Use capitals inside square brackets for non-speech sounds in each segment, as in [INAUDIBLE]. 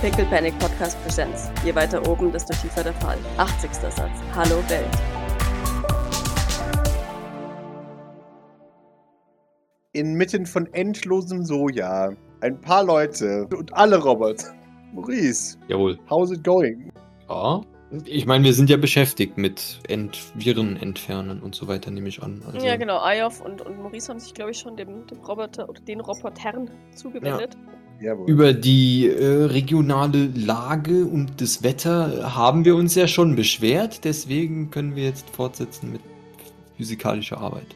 Pickle Panic Podcast Presents. Je weiter oben, desto tiefer der Fall. 80. Satz. Hallo Welt. Inmitten von endlosem Soja. Ein paar Leute und alle Roboter. Maurice, Jawohl. how's it going? Ja. Ich meine, wir sind ja beschäftigt mit Ent Viren entfernen und so weiter, nehme ich an. Also, Ja, genau. Ayof und, und Maurice haben sich, glaube ich, schon dem, dem Roboter oder den Robotern zugewendet. Jawohl. Über die äh, regionale Lage und das Wetter haben wir uns ja schon beschwert, deswegen können wir jetzt fortsetzen mit physikalischer Arbeit.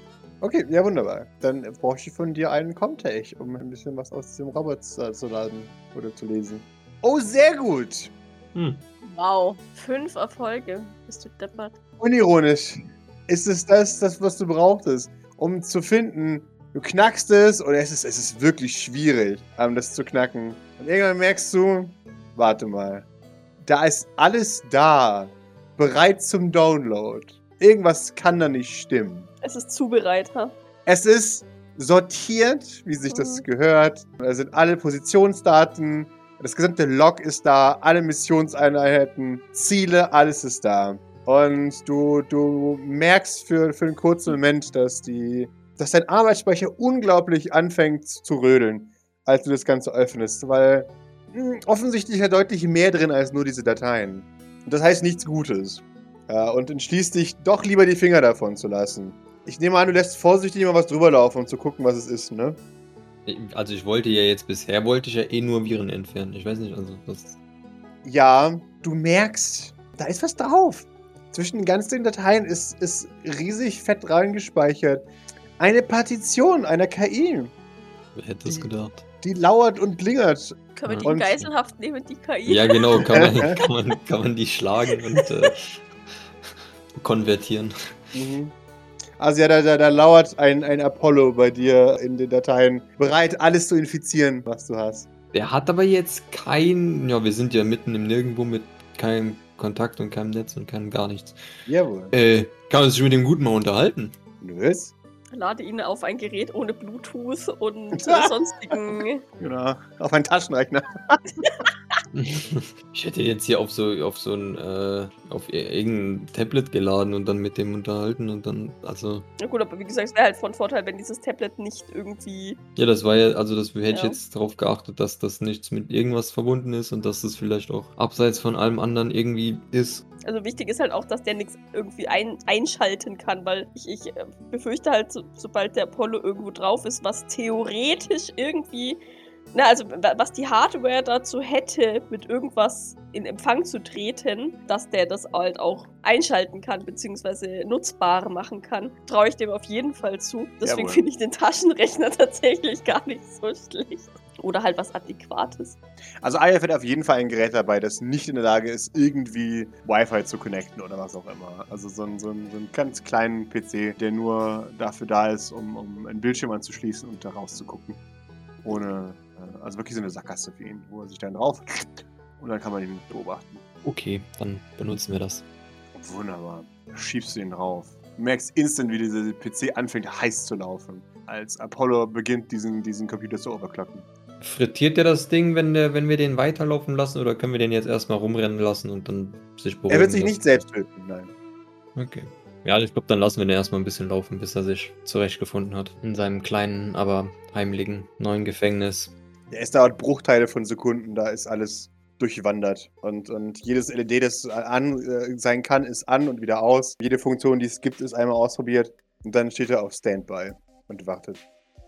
Okay, ja wunderbar. Dann brauche ich von dir einen Comtech, um ein bisschen was aus diesem Roboter zu laden oder zu lesen. Oh, sehr gut. Hm. Wow. Fünf Erfolge. Bist du deppert? Unironisch. Ist es das, das, was du brauchtest, um zu finden, du knackst es oder es ist, es ist wirklich schwierig, ähm, das zu knacken. Und irgendwann merkst du, warte mal, da ist alles da, bereit zum Download. Irgendwas kann da nicht stimmen. Es ist Zubereiter. Es ist sortiert, wie sich das gehört. Da sind alle Positionsdaten, das gesamte Log ist da, alle Missionseinheiten, Ziele, alles ist da. Und du, du merkst für, für einen kurzen Moment, dass, die, dass dein Arbeitsspeicher unglaublich anfängt zu rödeln, als du das Ganze öffnest, weil mh, offensichtlich ja deutlich mehr drin als nur diese Dateien. Und das heißt nichts Gutes. Äh, und entschließt dich, doch lieber die Finger davon zu lassen. Ich nehme an, du lässt vorsichtig mal was drüber laufen, um zu gucken, was es ist, ne? Also ich wollte ja jetzt bisher, wollte ich ja eh nur Viren entfernen. Ich weiß nicht, also das... Ja, du merkst, da ist was drauf. Zwischen den ganzen Dateien ist, ist riesig fett reingespeichert. Eine Partition einer KI, Wer hätte es gedacht? die lauert und blingert. Können wir die Und- Geiselhaft nehmen, die KI? Ja, genau, kann man, [LAUGHS] kann man, kann man die schlagen und äh, konvertieren. Mhm. Also ja, da, da, da lauert ein, ein Apollo bei dir in den Dateien, bereit, alles zu infizieren, was du hast. Der hat aber jetzt kein, ja, wir sind ja mitten im Nirgendwo mit keinem Kontakt und keinem Netz und keinem gar nichts. Jawohl. Äh, kann man sich mit dem gut mal unterhalten? Nös? Lade ihn auf ein Gerät ohne Bluetooth und [LAUGHS] sonstigen. Genau. Auf einen Taschenrechner. [LAUGHS] Ich hätte jetzt hier auf so auf so ein äh, auf ir- irgendein Tablet geladen und dann mit dem unterhalten und dann also Na gut, aber wie gesagt, es wäre halt von Vorteil, wenn dieses Tablet nicht irgendwie. ja das war ja also das hätte ich Ja. jetzt darauf geachtet, dass das nichts mit irgendwas verbunden ist und dass das vielleicht auch abseits von allem anderen irgendwie ist. Also wichtig ist halt auch, dass der nichts irgendwie ein, einschalten kann, weil ich, ich äh, befürchte halt, so, sobald der Apollo irgendwo drauf ist, was theoretisch irgendwie. Na, also wa- was die Hardware dazu hätte, mit irgendwas in Empfang zu treten, dass der das halt auch einschalten kann, beziehungsweise nutzbar machen kann, traue ich dem auf jeden Fall zu. Deswegen finde ich den Taschenrechner [LAUGHS] tatsächlich gar nicht so schlecht. Oder halt was Adäquates. Also IF hat auf jeden Fall ein Gerät dabei, das nicht in der Lage ist, irgendwie Wi-Fi zu connecten oder was auch immer. Also so einen, so einen, so einen ganz kleinen PC, der nur dafür da ist, um, um einen Bildschirm anzuschließen und da rauszugucken. Ohne, also wirklich so eine Sackgasse für ihn, wo er sich dann drauf und dann kann man ihn beobachten. Okay, dann benutzen wir das. Wunderbar. Schiebst du ihn drauf. Du merkst instant, wie dieser PC anfängt heiß zu laufen, als Apollo beginnt, diesen, diesen Computer zu overclocken. Frittiert der das Ding, wenn der wenn wir den weiterlaufen lassen oder können wir den jetzt erstmal rumrennen lassen und dann sich beruhigen? Er wird sich lassen? nicht selbst töten, nein. Okay. Ja, ich glaube, dann lassen wir den erstmal ein bisschen laufen, bis er sich zurechtgefunden hat. In seinem kleinen, aber heimlichen neuen Gefängnis. Ja, es dauert Bruchteile von Sekunden, da ist alles durchwandert. Und, und jedes LED, das an äh, sein kann, ist an und wieder aus. Jede Funktion, die es gibt, ist einmal ausprobiert. Und dann steht er auf Standby und wartet.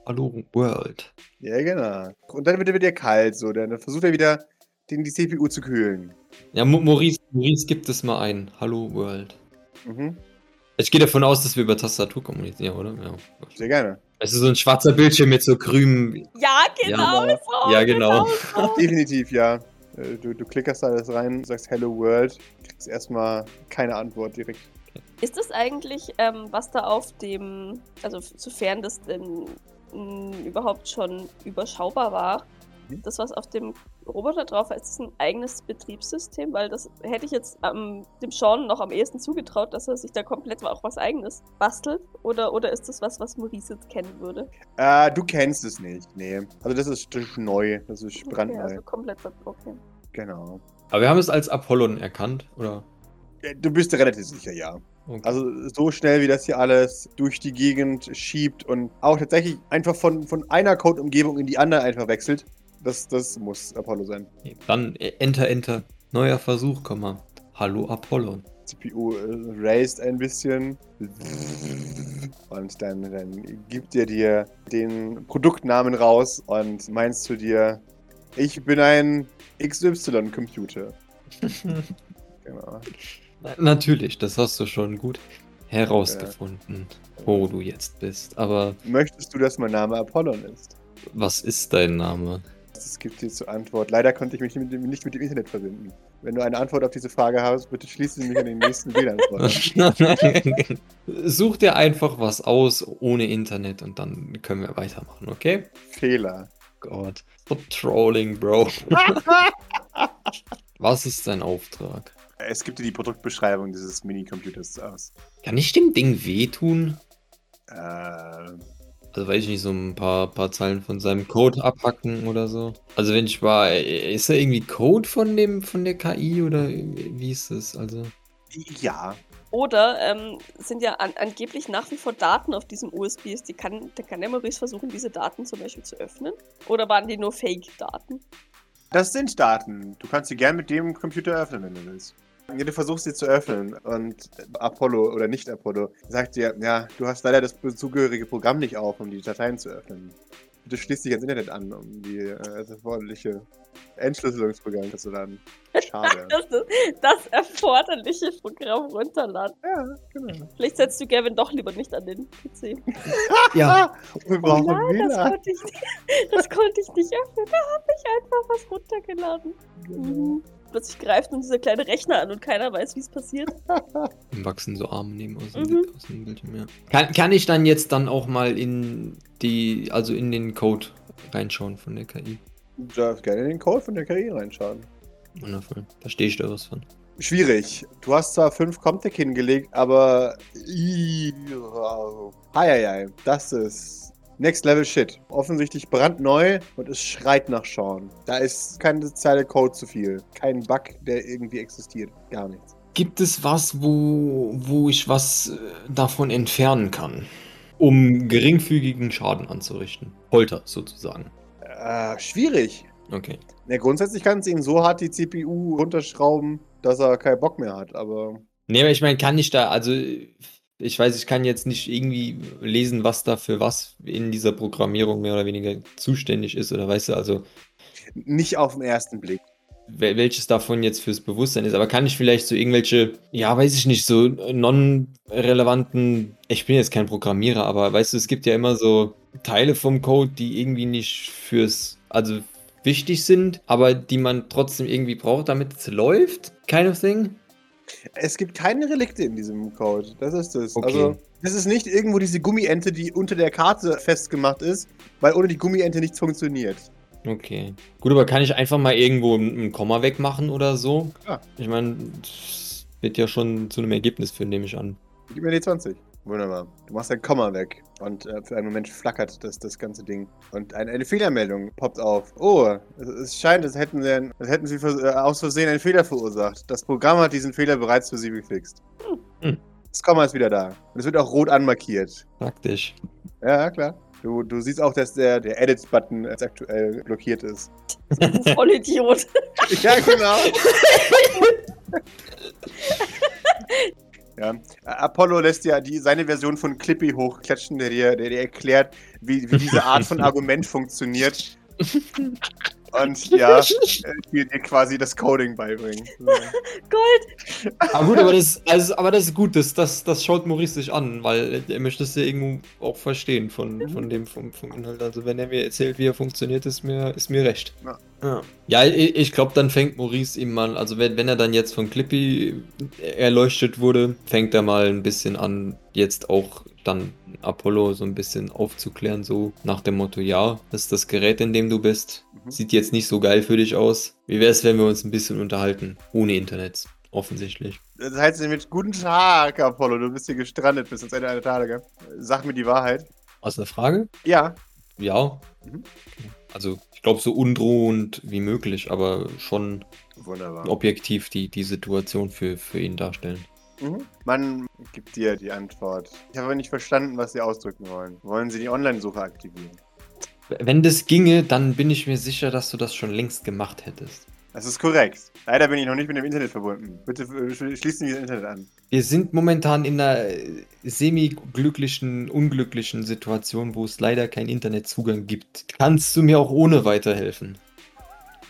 Hallo World. Ja, genau. Und dann wird er wieder kalt, so. Dann versucht er wieder, den, die CPU zu kühlen. Ja, Maurice, Maurice gibt es mal ein. Hallo World. Mhm. Ich gehe davon aus, dass wir über Tastatur kommunizieren, oder? Ja. Sehr gerne. Es ist so ein schwarzer Bildschirm mit so grünem. Ja, genau Ja. so. Ja, genau. [LAUGHS] so. Definitiv, ja. Äh, Du, du klickerst da alles rein, sagst Hello World, kriegst erstmal keine Antwort direkt. Ist das eigentlich, ähm, was da auf dem, also sofern das denn mh, überhaupt schon überschaubar war, Mhm. das, was auf dem Roboter drauf war, ist das ein eigenes Betriebssystem? Weil das hätte ich jetzt ähm, dem Sean noch am ehesten zugetraut, dass er sich da komplett auch was eigenes bastelt. Oder, oder ist das was, was Maurice jetzt kennen würde? Äh, du kennst es nicht, nee. Also das ist, das ist neu, das ist Okay, brandneu. also komplett, okay. Genau. Aber wir haben es als Apollon erkannt, oder? Äh, Du bist dir relativ sicher, ja. Okay. Also so schnell, wie das hier alles durch die Gegend schiebt und auch tatsächlich einfach von, von einer Code-Umgebung in die andere einfach wechselt, das, das muss Apollo sein. Dann äh, Enter, Enter. Neuer Versuch, komm mal. Hallo Apollon. CPU äh, raised ein bisschen und dann, dann gibt er dir den Produktnamen raus und meinst zu dir, ich bin ein XY-Computer. [LAUGHS] Genau. Na- Natürlich, das hast du schon gut herausgefunden, wo du jetzt bist. Aber Möchtest du, dass mein Name Apollon ist? was ist dein Name? Es gibt dir zur Antwort. Leider konnte ich mich mit nicht mit dem Internet verbinden. Wenn du eine Antwort auf diese Frage hast, bitte schließe mich an den nächsten [LAUGHS] WLAN an. Such dir einfach was aus ohne Internet und dann können wir weitermachen, okay? Fehler. Gott. So Trolling, Bro. [LAUGHS] Was ist dein Auftrag? Es gibt dir die Produktbeschreibung dieses Mini-Computers aus. Kann ich dem Ding wehtun? Äh, Also weiß ich nicht, so ein paar, paar Zeilen von seinem Code abhacken oder so. Also wenn ich war, ist da irgendwie Code von dem, von der KI oder wie ist das? Also. ja. Oder ähm, sind ja an, angeblich nach wie vor Daten auf diesem USB-Stick. Die kann, der kann der Maurice versuchen, diese Daten zum Beispiel zu öffnen? Oder waren die nur Fake-Daten? Das sind Daten. Du kannst sie gern mit dem Computer öffnen, wenn du willst. Ja, du versuchst sie zu öffnen und Apollo oder nicht Apollo sagt dir, ja, du hast leider das zugehörige Programm nicht auf, um die Dateien zu öffnen. Bitte schließ dich ans Internet an, um die äh, das erforderliche Entschlüsselungsprogramm zu laden. Schade. [LAUGHS] Das, das, das erforderliche Programm runterladen. ja, genau. Vielleicht setzt du Gavin doch lieber nicht an den PC. Ja. [LAUGHS] [LAUGHS] Wir brauchen Nein, das konnte ich nicht, das konnte ich nicht öffnen. Da habe ich einfach was runtergeladen. Mhm. Plötzlich greift nun dieser kleine Rechner an und keiner weiß, wie es passiert. [LAUGHS] Im wachsen so Arme neben aus dem, Mhm. aus dem Bildschirm, ja. Kann, kann ich dann jetzt dann auch mal in die, also in den Code reinschauen von der KI? Du darfst gerne in den Code von der KI reinschauen. Wundervoll. Da stehe ich da was von. Schwierig. Du hast zwar fünf Comtech hingelegt, aber. Heieiei, das ist Next Level Shit. Offensichtlich brandneu und es schreit nach Sean. Da ist keine Zeile Code zu viel. Kein Bug, der irgendwie existiert. Gar nichts. Gibt es was, wo, wo ich was äh, davon entfernen kann? Um geringfügigen Schaden anzurichten. Polter sozusagen. Äh, schwierig. Okay. Ne, grundsätzlich kannst du ihn so hart die CPU runterschrauben, dass er keinen Bock mehr hat, aber. Nee, aber ich meine, kann ich da, also ich weiß, ich kann jetzt nicht irgendwie lesen, was da für was in dieser Programmierung mehr oder weniger zuständig ist oder weißt du, also Nicht auf den ersten Blick. wel- welches davon jetzt fürs Bewusstsein ist, aber kann ich vielleicht so irgendwelche, ja, weiß ich nicht, so non-relevanten, ich bin jetzt kein Programmierer, aber weißt du, es gibt ja immer so Teile vom Code, die irgendwie nicht fürs, also wichtig sind, aber die man trotzdem irgendwie braucht, damit es läuft, kind of thing. Es gibt keine Relikte in diesem Code. Das ist es. Okay. Also, das ist nicht irgendwo diese Gummiente, die unter der Karte festgemacht ist, weil ohne die Gummiente nichts funktioniert. Okay. Gut, aber kann ich einfach mal irgendwo ein Komma wegmachen oder so? Ja. Ich meine, das wird ja schon zu einem Ergebnis führen, nehme ich an. Gib mir die 20. Wunderbar. Du machst ein Komma weg. Und äh, für einen Moment flackert das, das ganze Ding. Und ein, eine Fehlermeldung poppt auf. Oh, es, es scheint, als hätten, sie, ein- als hätten sie vers- äh, aus Versehen einen Fehler verursacht. Das Programm hat diesen Fehler bereits für sie gefixt. Hm. Das Komma ist wieder da. Und es wird auch rot anmarkiert. Praktisch. Ja, klar. Du, du siehst auch, dass der, der Edit-Button jetzt aktuell blockiert ist. Vollidiot. [LAUGHS] Ja, genau. [LAUGHS] ja. Apollo lässt ja die, seine Version von Clippy hochklatschen, der dir, der dir erklärt, wie, wie diese Art von [LAUGHS] Argument funktioniert. Und [LAUGHS] ja, äh, dir, dir quasi das Coding beibringen. So. Gold. Aber gut, aber das, also, aber das ist gut, das, das, das schaut Maurice sich an, weil er möchte es ja irgendwo auch verstehen von, von dem vom, vom Inhalt. Also wenn er mir erzählt, wie er funktioniert, ist mir, ist mir recht. Ja. Ja, ja ich, ich glaube, dann fängt Maurice ihm mal, also wenn, wenn er dann jetzt von Clippy erleuchtet wurde, fängt er mal ein bisschen an, jetzt auch dann Apollo so ein bisschen aufzuklären, so nach dem Motto, ja, das ist das Gerät, in dem du bist. Mhm. Sieht jetzt nicht so geil für dich aus. Wie wäre es, wenn wir uns ein bisschen unterhalten? Ohne Internet, offensichtlich. Das heißt mit Guten Tag, Apollo, du bist hier gestrandet bis ins Ende der Tage. Sag mir die Wahrheit. Aus der Frage? Ja. Ja. Mhm. Also ich glaube so undrohend wie möglich, aber schon Wunderbar. objektiv die, die Situation für, für ihn darstellen. Mhm. Man gibt dir die Antwort. Ich habe aber nicht verstanden, was Sie ausdrücken wollen. Wollen Sie die Online-Suche aktivieren? Wenn das ginge, dann bin ich mir sicher, dass du das schon längst gemacht hättest. Das ist korrekt. Leider bin ich noch nicht mit dem Internet verbunden. Bitte äh, sch- schließen Sie das Internet an. Wir sind momentan in einer äh, semi-glücklichen, unglücklichen Situation, wo es leider keinen Internetzugang gibt. Kannst du mir auch ohne weiterhelfen?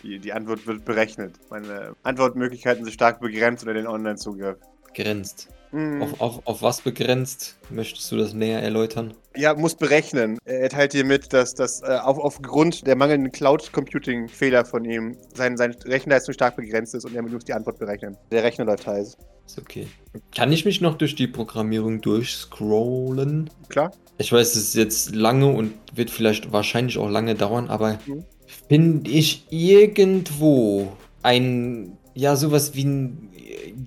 Die, die Antwort wird berechnet. Meine Antwortmöglichkeiten sind stark begrenzt unter den Online-Zugriff. Grenzt. Mhm. Auf, auf, auf was begrenzt? Möchtest du das näher erläutern? Ja, muss berechnen. Er teilt dir mit, dass das äh, auf, aufgrund der mangelnden Cloud-Computing-Fehler von ihm sein, seine Rechenleistung stark begrenzt ist und er muss die Antwort berechnen. Der Rechner läuft heiß. Ist okay. Kann ich mich noch durch die Programmierung durchscrollen? Klar? Ich weiß, es ist jetzt lange und wird vielleicht wahrscheinlich auch lange dauern, aber Mhm. finde ich irgendwo ein, ja, sowas wie ein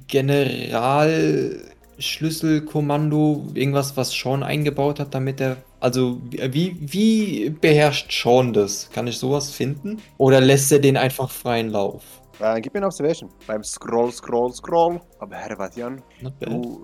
Generalschlüsselkommando, irgendwas, was Sean eingebaut hat, damit er, also wie, wie beherrscht Sean das? Kann ich sowas finden? Oder lässt er den einfach freien Lauf? Äh, gib mir eine Observation. Beim Scroll, Scroll, Scroll. Aber Herr Vatian, du,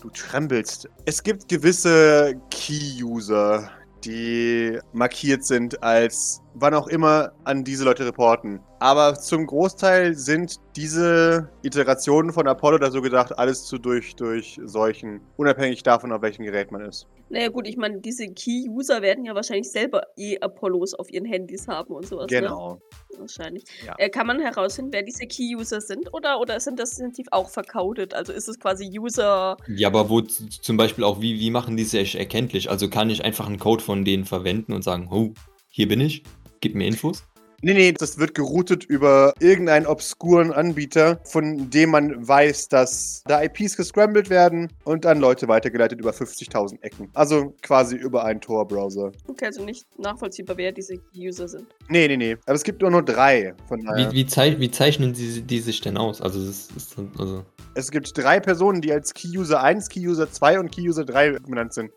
du tremmelst. Es gibt gewisse Key-User, die markiert sind als wann auch immer an diese Leute reporten. Aber zum Großteil sind diese Iterationen von Apollo da so gedacht, alles zu durch, durchseuchen, unabhängig davon, auf welchem Gerät man ist. Naja gut, ich meine, diese Key-User werden ja wahrscheinlich selber eh Apollos auf ihren Handys haben und sowas. Ne? Genau. Wahrscheinlich. Ja. Äh, kann man herausfinden, wer diese Key-User sind oder, oder sind das definitiv auch vercodet? Also ist es quasi User. Ja, aber wo z- zum Beispiel auch, wie, wie machen die sich erkenntlich? Also kann ich einfach einen Code von denen verwenden und sagen, oh, hier bin ich, gib mir Infos? Nee, nee, das wird geroutet über irgendeinen obskuren Anbieter, von dem man weiß, dass da IPs gescrambled werden und dann Leute weitergeleitet über 50.000 Ecken. Also quasi über einen Tor-Browser. Okay, also nicht nachvollziehbar, wer diese Key-User sind. Nee, nee, nee. Aber es gibt nur nur drei. Von daher. Wie, wie, zeich, wie zeichnen die, die sich denn aus? Also, das ist, also, Es gibt drei Personen, die als Key-User 1, Key-User 2 und Key-User 3 benannt sind.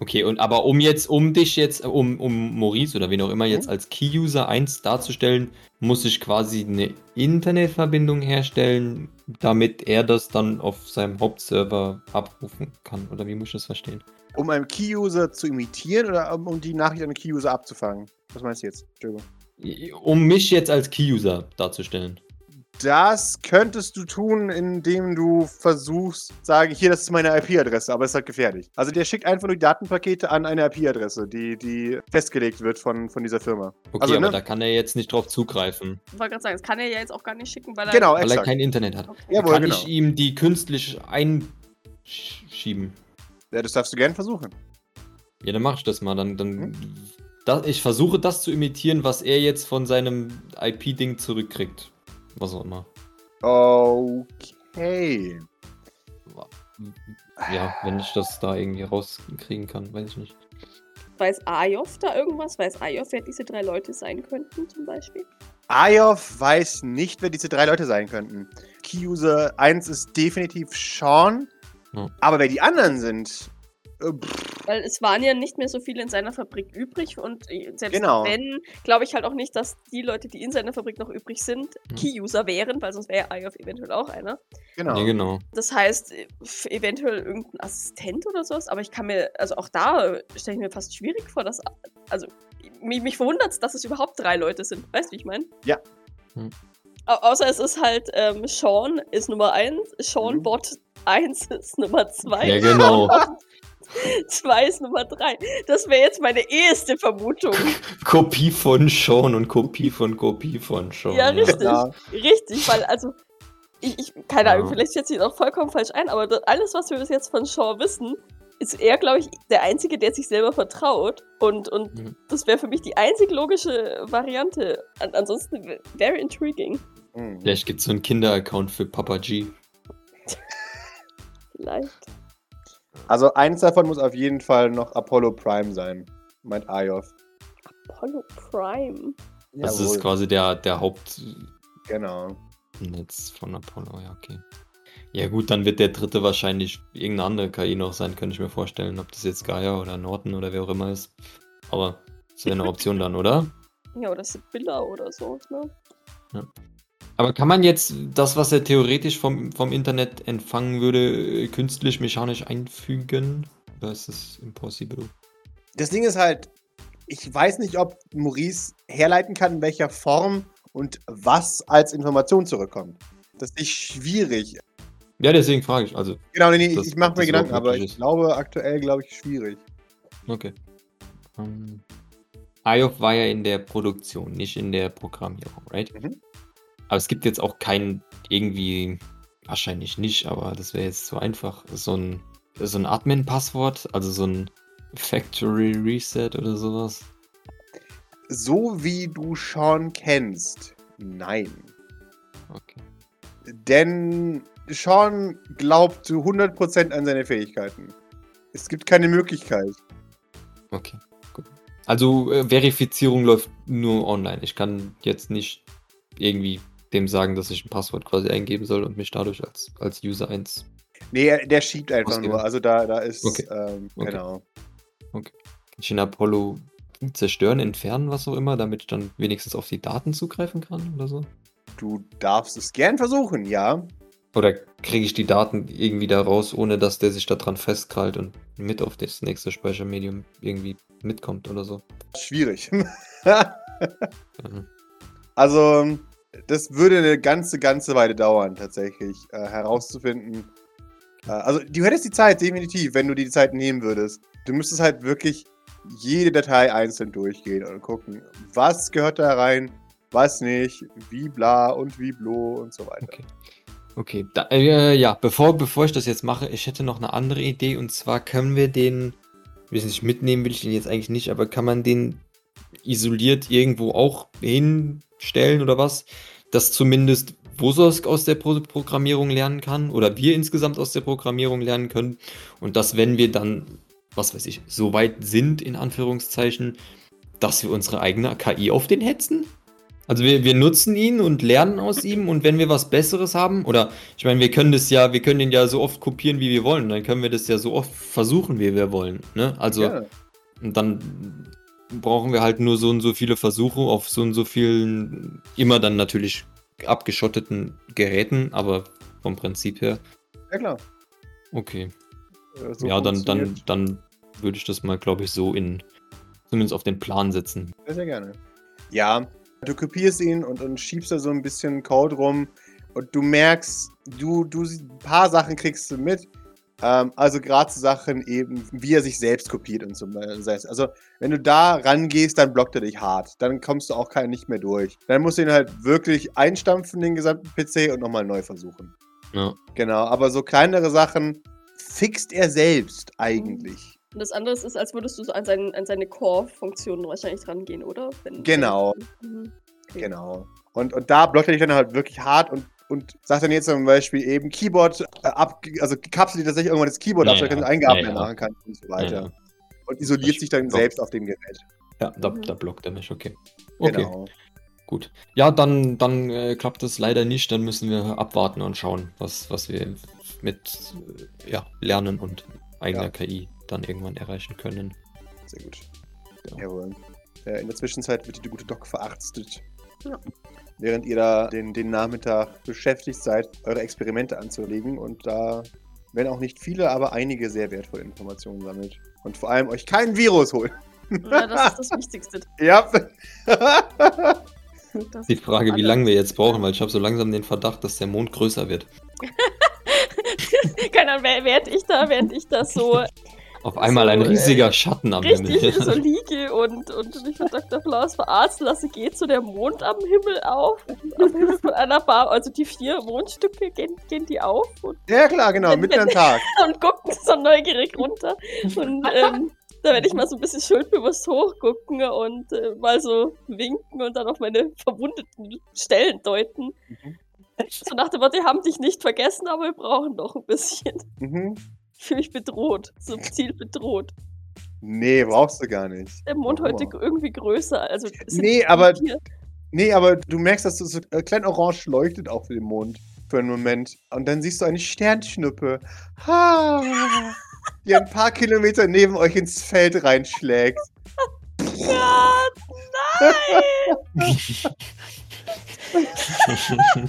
Okay, und aber um jetzt, um dich jetzt, um, um Maurice oder wen auch immer jetzt Mhm. als Key-User 1 darzustellen, muss ich quasi eine Internetverbindung herstellen, damit er das dann auf seinem Hauptserver abrufen kann. Oder wie muss ich das verstehen? Um einen Key-User zu imitieren oder um, um die Nachricht an den Key-User abzufangen? Was meinst du jetzt? Entschuldigung. Um mich jetzt als Key-User darzustellen. Das könntest du tun, indem du versuchst, sagen, hier, das ist meine IP-Adresse, aber es ist halt gefährlich. Also der schickt einfach nur die Datenpakete an eine IP-Adresse, die, die festgelegt wird von, von dieser Firma. Okay, Also, aber ne? da kann er jetzt nicht drauf zugreifen, Ich wollte gerade sagen, das kann er ja jetzt auch gar nicht schicken, weil er. Genau, weil er kein Internet hat. Okay. Jawohl, kann genau. ich ihm die künstlich einschieben? Ja, das darfst du gerne versuchen. Ja, dann mach ich das mal. Dann, dann Hm? da, ich versuche das zu imitieren, was er jetzt von seinem IP-Ding zurückkriegt. Was auch immer. Okay. Ja, wenn ich das da irgendwie rauskriegen kann, weiß ich nicht. Weiß Ayov da irgendwas? Weiß Ayov, wer diese drei Leute sein könnten, zum Beispiel? Ayov weiß nicht, wer diese drei Leute sein könnten. Key-User 1 ist definitiv Sean. Ja. Aber wer die anderen sind, Weil es waren ja nicht mehr so viele in seiner Fabrik übrig und äh, selbst Genau. wenn, glaube ich halt auch nicht, dass die Leute, die in seiner Fabrik noch übrig sind, Mhm. Key-User wären, weil sonst wäre Ayov eventuell auch einer. genau. Ja, genau. Das heißt, äh, eventuell irgendein Assistent oder sowas, aber ich kann mir, also auch da stelle ich mir fast schwierig vor, dass, also mich, mich verwundert es, dass es überhaupt drei Leute sind. Weißt du, wie ich meine? Ja. Hm. Au außer es ist halt, ähm, Sean ist Nummer 1, Sean Mhm. Bot 1 ist Nummer 2. Ja, genau. [LAUGHS] 2 ist Nummer 3. Das wäre jetzt meine eheste Vermutung. [LAUGHS] Kopie von Sean und Kopie von Kopie von Sean. Ja, richtig. Ja. Richtig, weil also, ich, ich keine Ahnung, Ja. vielleicht schätze ich ihn auch vollkommen falsch ein, aber das, alles, was wir bis jetzt von Shaw wissen, ist er, glaube ich, der Einzige, der sich selber vertraut. Und, und Mhm. das wäre für mich die einzig logische Variante. An, ansonsten very intriguing. Hm. Vielleicht gibt es so einen Kinder-Account für Papa G. [LAUGHS] Vielleicht. Also eins davon muss auf jeden Fall noch Apollo Prime sein, meint Ayov. Apollo Prime. Das Jawohl, ist quasi der, der Hauptnetz Genau. von Apollo, ja, okay. Ja gut, dann wird der dritte wahrscheinlich irgendeine andere KI noch sein, könnte ich mir vorstellen. Ob das jetzt Gaia oder Norton oder wer auch immer ist. Aber das wäre eine Option dann, oder? [LAUGHS] Ja, oder Sibylla oder so, ne? Aber kann man jetzt das, was er theoretisch vom, vom Internet empfangen würde, künstlich mechanisch einfügen? Oder ist das impossible? Das Ding ist halt, ich weiß nicht, ob Maurice herleiten kann, in welcher Form und was als Information zurückkommt. Das ist schwierig. Ja, deswegen frage ich. Also, Genau, nee, nee, Das- ich mache mir Gedanken, aber ich ist. glaube, aktuell glaube ich schwierig. okay. Um, IOF war ja in der Produktion, nicht in der Programmierung, right? Mhm. Aber es gibt jetzt auch keinen irgendwie, wahrscheinlich nicht, aber das wäre jetzt zu einfach, so ein, so ein Admin-Passwort, also so ein Factory Reset oder sowas. So wie du Sean kennst, nein. Okay. Denn Sean glaubt zu 100% an seine Fähigkeiten. Es gibt keine Möglichkeit. Okay, gut. Also äh, Verifizierung läuft nur online. Ich kann jetzt nicht irgendwie dem sagen, dass ich ein Passwort quasi eingeben soll und mich dadurch als, als User 1. Nee, er- der schiebt einfach Ausgeben. nur. Also da, da ist, Okay. ähm, Okay. genau. Kann ich in Apollo zerstören, entfernen, was auch immer, damit ich dann wenigstens auf die Daten zugreifen kann oder so? Du darfst es gern versuchen, ja. Oder kriege ich die Daten irgendwie da raus, ohne dass der sich daran festkrallt und mit auf das nächste Speichermedium irgendwie mitkommt oder so? Schwierig. [LAUGHS] Mhm. also, das würde eine ganze, ganze Weile dauern, tatsächlich, äh, herauszufinden. Äh, also, du hättest die Zeit, definitiv, wenn du die Zeit nehmen würdest. Du müsstest halt wirklich jede Datei einzeln durchgehen und gucken, was gehört da rein, was nicht, wie bla und wie blo und so weiter. Okay. Okay, da, äh, ja, bevor, bevor ich das jetzt mache, ich hätte noch eine andere Idee und zwar können wir den, ich nicht mitnehmen, will ich den jetzt eigentlich nicht, aber kann man den isoliert irgendwo auch hinstellen oder was, dass zumindest Wososk aus der Pro Programmierung lernen kann oder wir insgesamt aus der Programmierung lernen können und dass wenn wir dann, was weiß ich, so weit sind, in Anführungszeichen, dass wir unsere eigene KI auf den hetzen? Also wir, wir nutzen ihn und lernen aus ihm und wenn wir was Besseres haben, oder ich meine, wir können das ja, wir können den ja so oft kopieren, wie wir wollen, dann können wir das ja so oft versuchen, wie wir wollen. Ne? Also Ja. und dann brauchen wir halt nur so und so viele Versuche auf so und so vielen, immer dann natürlich abgeschotteten Geräten, aber vom Prinzip her, ja, klar. okay. Äh, so ja, dann, dann, dann würde ich das mal, glaube ich, so in, zumindest auf den Plan setzen. Sehr, sehr gerne. Ja, du kopierst ihn und, und schiebst da so ein bisschen Code rum und du merkst, du, du ein paar Sachen kriegst du mit. Ähm, also gerade zu Sachen eben, wie er sich selbst kopiert und so. Das heißt, Also, wenn du da rangehst, dann blockt er dich hart. Dann kommst du auch kein, nicht mehr durch. Dann musst du ihn halt wirklich einstampfen, den gesamten PC, und nochmal neu versuchen. Ja. Genau, aber so kleinere Sachen fixt er selbst eigentlich. Und das andere ist, als würdest du so an, seinen, an seine Core-Funktionen wahrscheinlich rangehen, oder? Wenn, Genau. Mhm. Okay. Genau. Und, und da blockt er dich dann halt wirklich hart und, und sagt dann jetzt zum Beispiel eben Keyboard äh, ab, also kapselt tatsächlich irgendwann das Keyboard ab, Ja, damit ja. Eingaben Ja, mehr ja. machen kannst und so weiter. Ja, Und isoliert Das sich dann blockt. selbst auf dem Gerät. ja da, Mhm. da blockt er mich, okay. Okay. Genau. Gut. Ja, dann, dann äh, klappt das leider nicht. Dann müssen wir abwarten und schauen, was, was wir mit äh, ja, Lernen und eigener Ja. KI dann irgendwann erreichen können. Sehr gut. Ja. Jawohl. Äh, in der Zwischenzeit wird die gute Doc verarztet. Ja. Während ihr da den, den Nachmittag beschäftigt seid, eure Experimente anzulegen und da werden auch nicht viele, aber einige sehr wertvolle Informationen sammelt. Und vor allem euch kein Virus holen. Ja, das ist das Wichtigste. [LAUGHS] Ja. Das Die Frage, wie lange wir jetzt brauchen, weil ich habe so langsam den Verdacht, dass der Mond größer wird. [LAUGHS] Keine Ahnung, während ich da, während ich da so Auf einmal So, ein äh, riesiger Schatten am richtig so Himmel. [LAUGHS] liege und, und mich von Dr. Flaus verarzten lasse, geht so der Mond am Himmel auf. Am Himmel von einer Bar, also die vier Mondstücke gehen, gehen die auf und, ja, klar, genau, mitten am Tag. [LAUGHS] und gucken so neugierig runter. Und ähm, da werde ich mal so ein bisschen schuldbewusst hochgucken und äh, mal so winken und dann auf meine verwundeten Stellen deuten. Mhm. So nach dem Motto, wir haben dich nicht vergessen, aber wir brauchen noch ein bisschen. Mhm. [LAUGHS] Ich fühle mich bedroht, subtil bedroht. Nee, brauchst du gar nicht. Der Mond Warum heute auch? irgendwie größer. Also Nee, aber- hier- Nee, aber du merkst, dass du so äh, klein orange leuchtet auf dem Mond für einen Moment. Und dann siehst du eine Sternschnuppe. Ha, die ein paar Kilometer neben euch ins Feld reinschlägt. Gott, nein! [LAUGHS] [LAUGHS]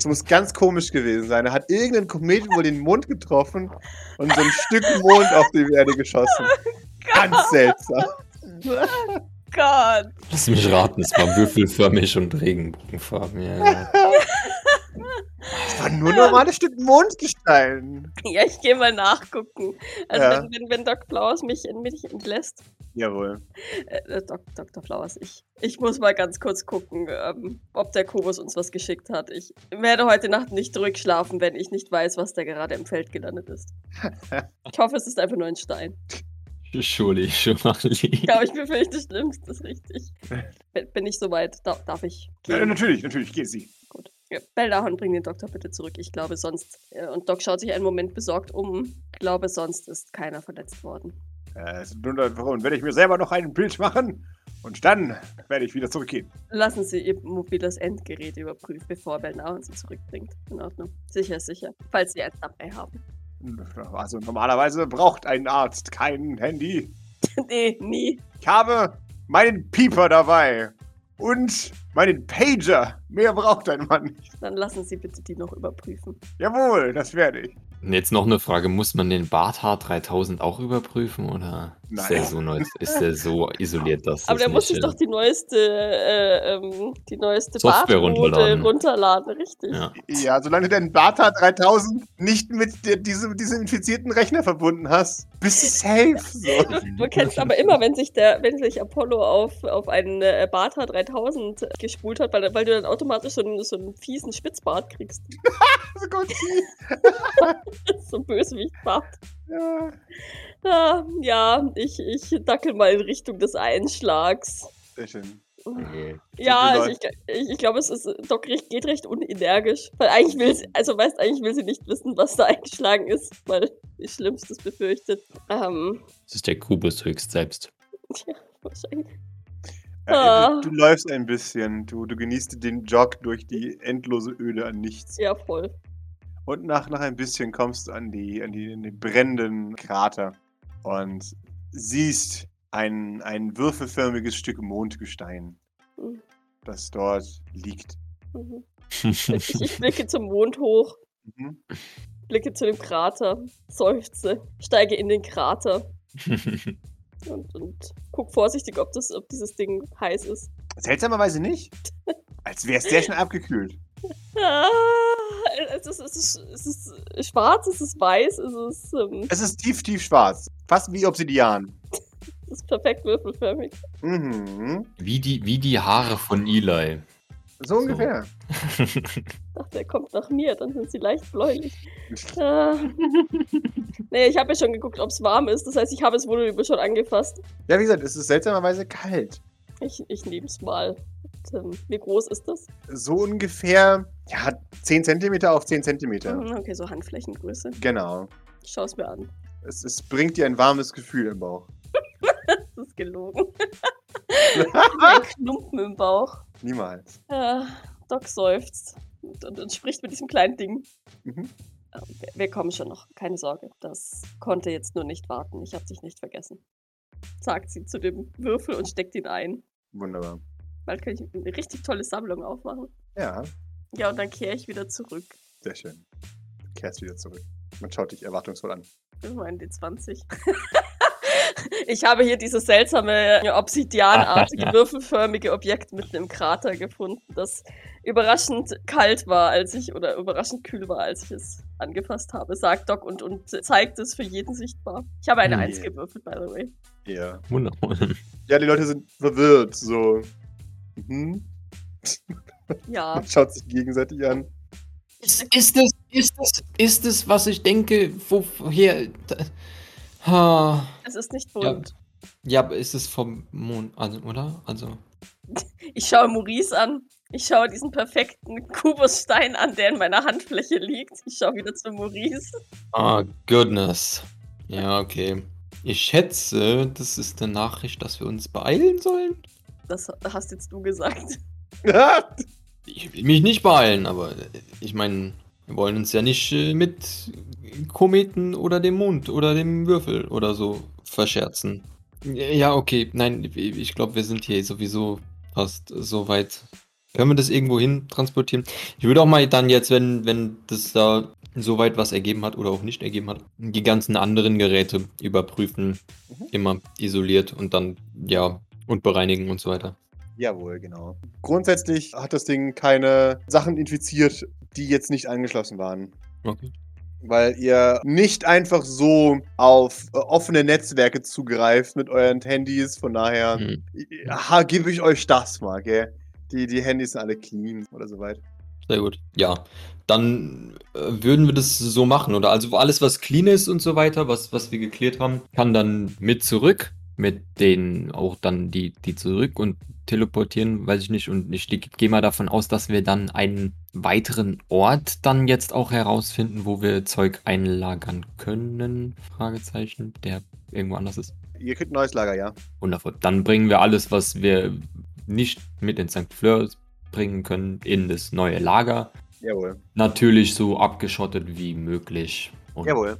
Das muss ganz komisch gewesen sein. Er hat irgendeinen Kometen wohl den Mond getroffen und so ein Stück Mond auf die Erde geschossen. Ganz seltsam. Gott. Lass mich raten, es war würfelförmig und Regenbogenfarben. Ja, ja. [LAUGHS] Das war nur normales Stück Mondgestein. [LAUGHS] Ja, ich gehe mal nachgucken. Also Ja. wenn, wenn, wenn Doc Flowers mich, mich entlässt. Jawohl. Äh, Doc, Dr. Flowers, ich, ich muss mal ganz kurz gucken, ähm, ob der Kubus uns was geschickt hat. Ich werde heute Nacht nicht zurückschlafen, wenn ich nicht weiß, was da gerade im Feld gelandet ist. [LAUGHS] Ich hoffe, es ist einfach nur ein Stein. Surely, surely. Ja, aber ich befürchte das Schlimmste, ist richtig. Bin, ich soweit? Darf, darf ich Ja, gehen? natürlich, natürlich, geh sie. Ja, Beldahon, bring den Doktor bitte zurück. Ich glaube sonst. Äh, und Doc schaut sich einen Moment besorgt um. Ich glaube, sonst ist keiner verletzt worden. Äh, es sind 100 Wochen. Werde ich mir selber noch ein Bild machen und dann werde ich wieder zurückgehen. Lassen Sie Ihr mobiles Endgerät überprüfen, bevor Beldahon sie zurückbringt. In Ordnung. Sicher, sicher. Falls Sie eins dabei haben. Also normalerweise braucht ein Arzt kein Handy. [LAUGHS] nee, nie. Ich habe meinen Pieper dabei und meinen Pager. Mehr braucht ein Mann nicht. Dann lassen Sie bitte die noch überprüfen. Jawohl, das werde ich. Und jetzt noch eine Frage, muss man den Barthard 3000 auch überprüfen oder Nein. ist der so neu, ist der so isoliert, dass Aber das der muss sich doch die neueste, äh, ähm, die neueste Software Bartmode runterladen. runterladen, richtig. ja. Ja, solange du den Bata 3000 nicht mit der, diesem, diesem infizierten Rechner verbunden hast, bist du safe. So. Du, du kennst aber immer, wenn sich der, wenn sich Apollo auf, auf einen äh, Bata 3000 gespult hat, weil, weil du dann automatisch so einen, so einen fiesen Spitzbart kriegst. Gott. [LAUGHS] so ein [LAUGHS] Bösewichtbart. Ja, Ah, ja, ich, ich dackel mal in Richtung des Einschlags. sehr schön. Okay. Ja, also ich, ich, ich glaube, es ist, Doc recht- geht recht unenergisch. Weil eigentlich will sie, also weißt, eigentlich will sie nicht wissen, was da eingeschlagen ist, weil sie Schlimmstes befürchtet. Ähm, Das ist der Kubus höchst selbst. ja, wahrscheinlich. Äh, Ah. du, du läufst ein bisschen, du, du genießt den Jog durch die endlose Öde an nichts. Ja, voll. Und nach, nach ein bisschen kommst du an die, an die, an die brennenden Krater und siehst ein, ein würfelförmiges Stück Mondgestein, Mhm. das dort liegt. Mhm. Ich, [LAUGHS] ich blicke zum Mond hoch, Mhm. blicke zu dem Krater, seufze, steige in den Krater [LAUGHS] und, und guck vorsichtig, ob, das, ob dieses Ding heiß ist. Seltsamerweise nicht. [LAUGHS] Als wäre es sehr schnell abgekühlt. Es, ist, es, ist, es ist schwarz, es ist weiß, es ist, ähm, Es ist tief, tief schwarz. Fast wie Obsidian. es ist perfekt würfelförmig. Mhm. wie, die, wie die Haare von Eli. So ungefähr. Ich dachte, er kommt nach mir, dann sind sie leicht bläulich. Ah. [LAUGHS] nee, ich habe ja schon geguckt, ob es warm ist. Das heißt, ich habe es wohl schon angefasst. Ja, wie gesagt, es ist seltsamerweise kalt. Ich, ich nehme es mal. Ähm, wie groß ist das? So ungefähr, ja, 10 cm auf 10 cm. Mhm, Okay, so Handflächengröße. Genau. Ich schaue es mir an. Es, es bringt dir ein warmes Gefühl im Bauch. [LAUGHS] Das ist gelogen. [LAUGHS] Ein Klumpen im Bauch. Niemals. Ah, Doc seufzt und, und, und spricht mit diesem kleinen Ding. Mhm. Ah, Wir, wir kommen schon noch, keine Sorge. Das konnte jetzt nur nicht warten. Ich habe dich nicht vergessen. Sagt sie zu dem Würfel und steckt ihn ein. Wunderbar. Bald kann ich eine richtig tolle Sammlung aufmachen. Ja, Ja, und dann kehre ich wieder zurück. sehr schön. Du kehrst wieder zurück. Man schaut dich erwartungsvoll an. Das war ein D20. ich habe hier dieses seltsame obsidianartige, [LAUGHS] würfelförmige Objekt mitten im Krater gefunden, das überraschend kalt war, als ich, oder überraschend kühl war, als ich es angefasst habe, sagt Doc und, und zeigt es für jeden sichtbar. Ich habe eine Nee. Eins gewürfelt, by the way. Ja. Wunderbar. Ja, die Leute sind verwirrt, so. Mhm. Ja. Man [LAUGHS] schaut sich gegenseitig an. Ist, ist, es, ist, es, ist es, was ich denke, woher. Da, ha, Es ist nicht ja, bunt. ja, aber ist es vom Mond, also, oder? Also. [LAUGHS] Ich schaue Maurice an. Ich schaue diesen perfekten Kubusstein an, der in meiner Handfläche liegt. Ich schaue wieder zu Maurice. Ah, goodness. Ja, okay. Ich schätze, das ist eine Nachricht, dass wir uns beeilen sollen. Das hast jetzt du gesagt. [LAUGHS] Ich will mich nicht beeilen, aber äh, ich meine, wir wollen uns ja nicht äh, mit Kometen oder dem Mond oder dem Würfel oder so verscherzen. Ja, okay. Nein, ich glaube, wir sind hier sowieso fast so weit. Können wir das irgendwo hin transportieren? Ich würde auch mal dann jetzt, wenn, wenn das da soweit was ergeben hat oder auch nicht ergeben hat, die ganzen anderen Geräte überprüfen, Mhm. immer isoliert und dann, ja, und bereinigen und so weiter. Jawohl, genau. Grundsätzlich hat das Ding keine Sachen infiziert, die jetzt nicht angeschlossen waren. Okay. Weil ihr nicht einfach so auf äh, offene Netzwerke zugreift mit euren Handys. Von daher Hm. gebe ich euch das mal, gell? Die, die Handys sind alle clean oder soweit. Sehr gut. Ja, dann äh, würden wir das so machen, oder? Also alles, was clean ist und so weiter, was, was wir geklärt haben, kann dann mit zurück, mit denen auch dann die, die zurück und teleportieren, weiß ich nicht. Und ich gehe mal davon aus, dass wir dann einen weiteren Ort dann jetzt auch herausfinden, wo wir Zeug einlagern können. Fragezeichen, der irgendwo anders ist. Ihr kriegt ein neues Lager, ja? Wundervoll. Dann bringen wir alles, was wir nicht mit in St. Fleur bringen können, in das neue Lager. Jawohl. Natürlich so abgeschottet wie möglich. Und Jawohl.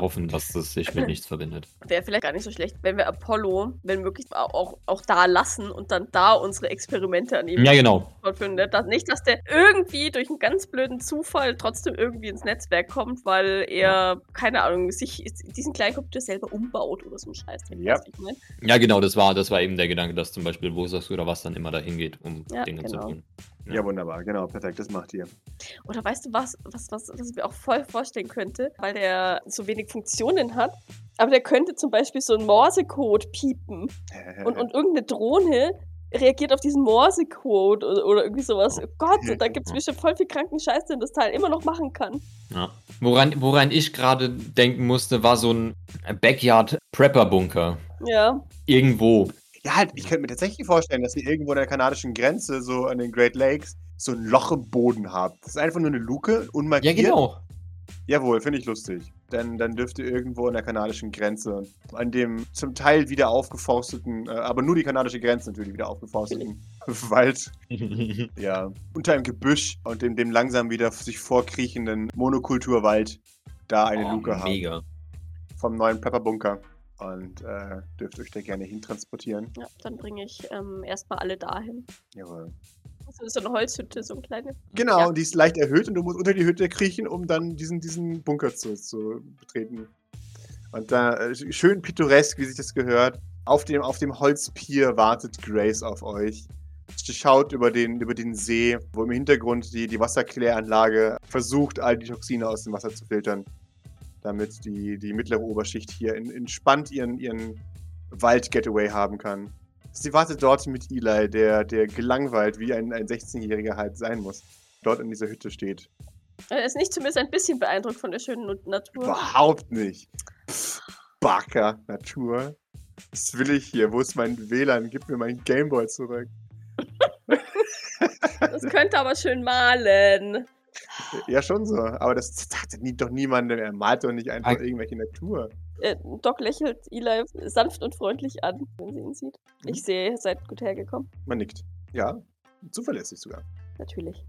Hoffen, dass das sich mit nichts verbindet. Wäre vielleicht gar nicht so schlecht, wenn wir Apollo, wenn möglich, auch, auch, auch da lassen und dann da unsere Experimente an ihm Ja, genau. fortführen. Ne? Das, nicht, dass der irgendwie durch einen ganz blöden Zufall trotzdem irgendwie ins Netzwerk kommt, weil er, keine Ahnung, sich diesen kleinen Computer selber umbaut oder so ein Scheiß. Ja. Ich mein? Ja, genau, das war, das war eben der Gedanke, dass zum Beispiel Wosas oder was dann immer dahin geht, um Ja, Dinge zu genau. tun. Ja. Ja, wunderbar. Genau, perfekt. Das macht ihr. Oder weißt du was, was, was, was ich mir auch voll vorstellen könnte, weil der so wenig Funktionen hat, aber der könnte zum Beispiel so einen Morsecode piepen und, und irgendeine Drohne reagiert auf diesen Morsecode oder, oder irgendwie sowas. Oh Gott, [LAUGHS] da gibt es bestimmt voll viel kranken Scheiß, den das Teil immer noch machen kann. Ja. Woran, woran ich gerade denken musste, war so ein Backyard-Prepper-Bunker. Ja. Irgendwo. Ja, halt, ich könnte mir tatsächlich vorstellen, dass ihr irgendwo an der kanadischen Grenze, so an den Great Lakes, so ein Loch im Boden habt. Das ist einfach nur eine Luke, Ja, unmarkiert. genau. Jawohl, finde ich lustig. Denn dann dürft ihr irgendwo an der kanadischen Grenze, an dem zum Teil wieder aufgeforsteten, äh, aber nur die kanadische Grenze natürlich wieder aufgeforsteten [LAUGHS] Wald, [LAUGHS] ja, unter einem Gebüsch und dem, dem langsam wieder sich vorkriechenden Monokulturwald da eine Oh, Luke haben. mega. Vom neuen Pepperbunker. Und äh, dürft euch da gerne hintransportieren. ja, dann bringe ich ähm, erstmal alle dahin. Jawohl. Das ist so eine Holzhütte, so eine kleine. Genau, Ja. und die ist leicht erhöht und du musst unter die Hütte kriechen, um dann diesen, diesen Bunker zu, zu betreten. Und da äh, schön pittoresk, wie sich das gehört. Auf dem, auf dem Holzpier wartet Grace auf euch. Sie schaut über den, über den See, wo im Hintergrund die, die Wasserkläranlage versucht, all die Toxine aus dem Wasser zu filtern. Damit die, die mittlere Oberschicht hier in, entspannt ihren, ihren Wald-Getaway haben kann. Sie wartet dort mit Eli, der, der gelangweilt wie ein, ein 16-Jähriger halt sein muss, dort in dieser Hütte steht. Er ist nicht zumindest ein bisschen beeindruckt von der schönen Natur. Überhaupt nicht. Backer, Natur. Was will ich hier? Wo ist mein WLAN? Gib mir meinen Gameboy zurück. [LAUGHS] Das könnte aber schön malen. Ja, schon so. Aber das sagt doch niemandem. Er malt doch nicht einfach irgendwelche Natur. Äh, Doc lächelt Eli sanft und freundlich an, wenn sie ihn sieht. Ich sehe, ihr seid gut hergekommen. Man nickt. Ja, zuverlässig sogar. Natürlich.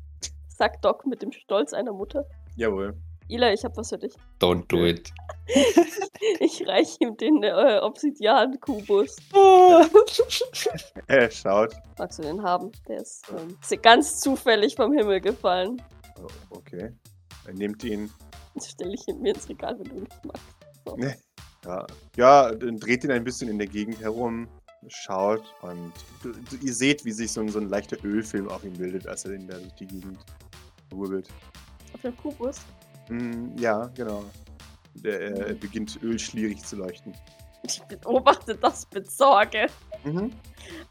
Sagt Doc mit dem Stolz einer Mutter. Jawohl. Eli, ich hab was für dich. Don't do it. [LAUGHS] Ich reiche ihm den äh, Obsidian-Kubus. [LAUGHS] Er schaut. Magst du den haben? Der ist ähm, ist ganz zufällig vom Himmel gefallen. Oh, okay. Er nimmt ihn. Das stelle ich ihn mir ins Regal, wenn du nicht magst. So. Ne. Ja, ja dann dreht ihn ein bisschen in der Gegend herum, schaut und du, du, ihr seht, wie sich so ein, so ein leichter Ölfilm auf ihm bildet, als er in der, durch die Gegend wirbelt. Auf dem Kubus. Mm, ja, genau. Der äh, beginnt ölschlierig zu leuchten. Ich beobachte das mit Sorge. Mhm.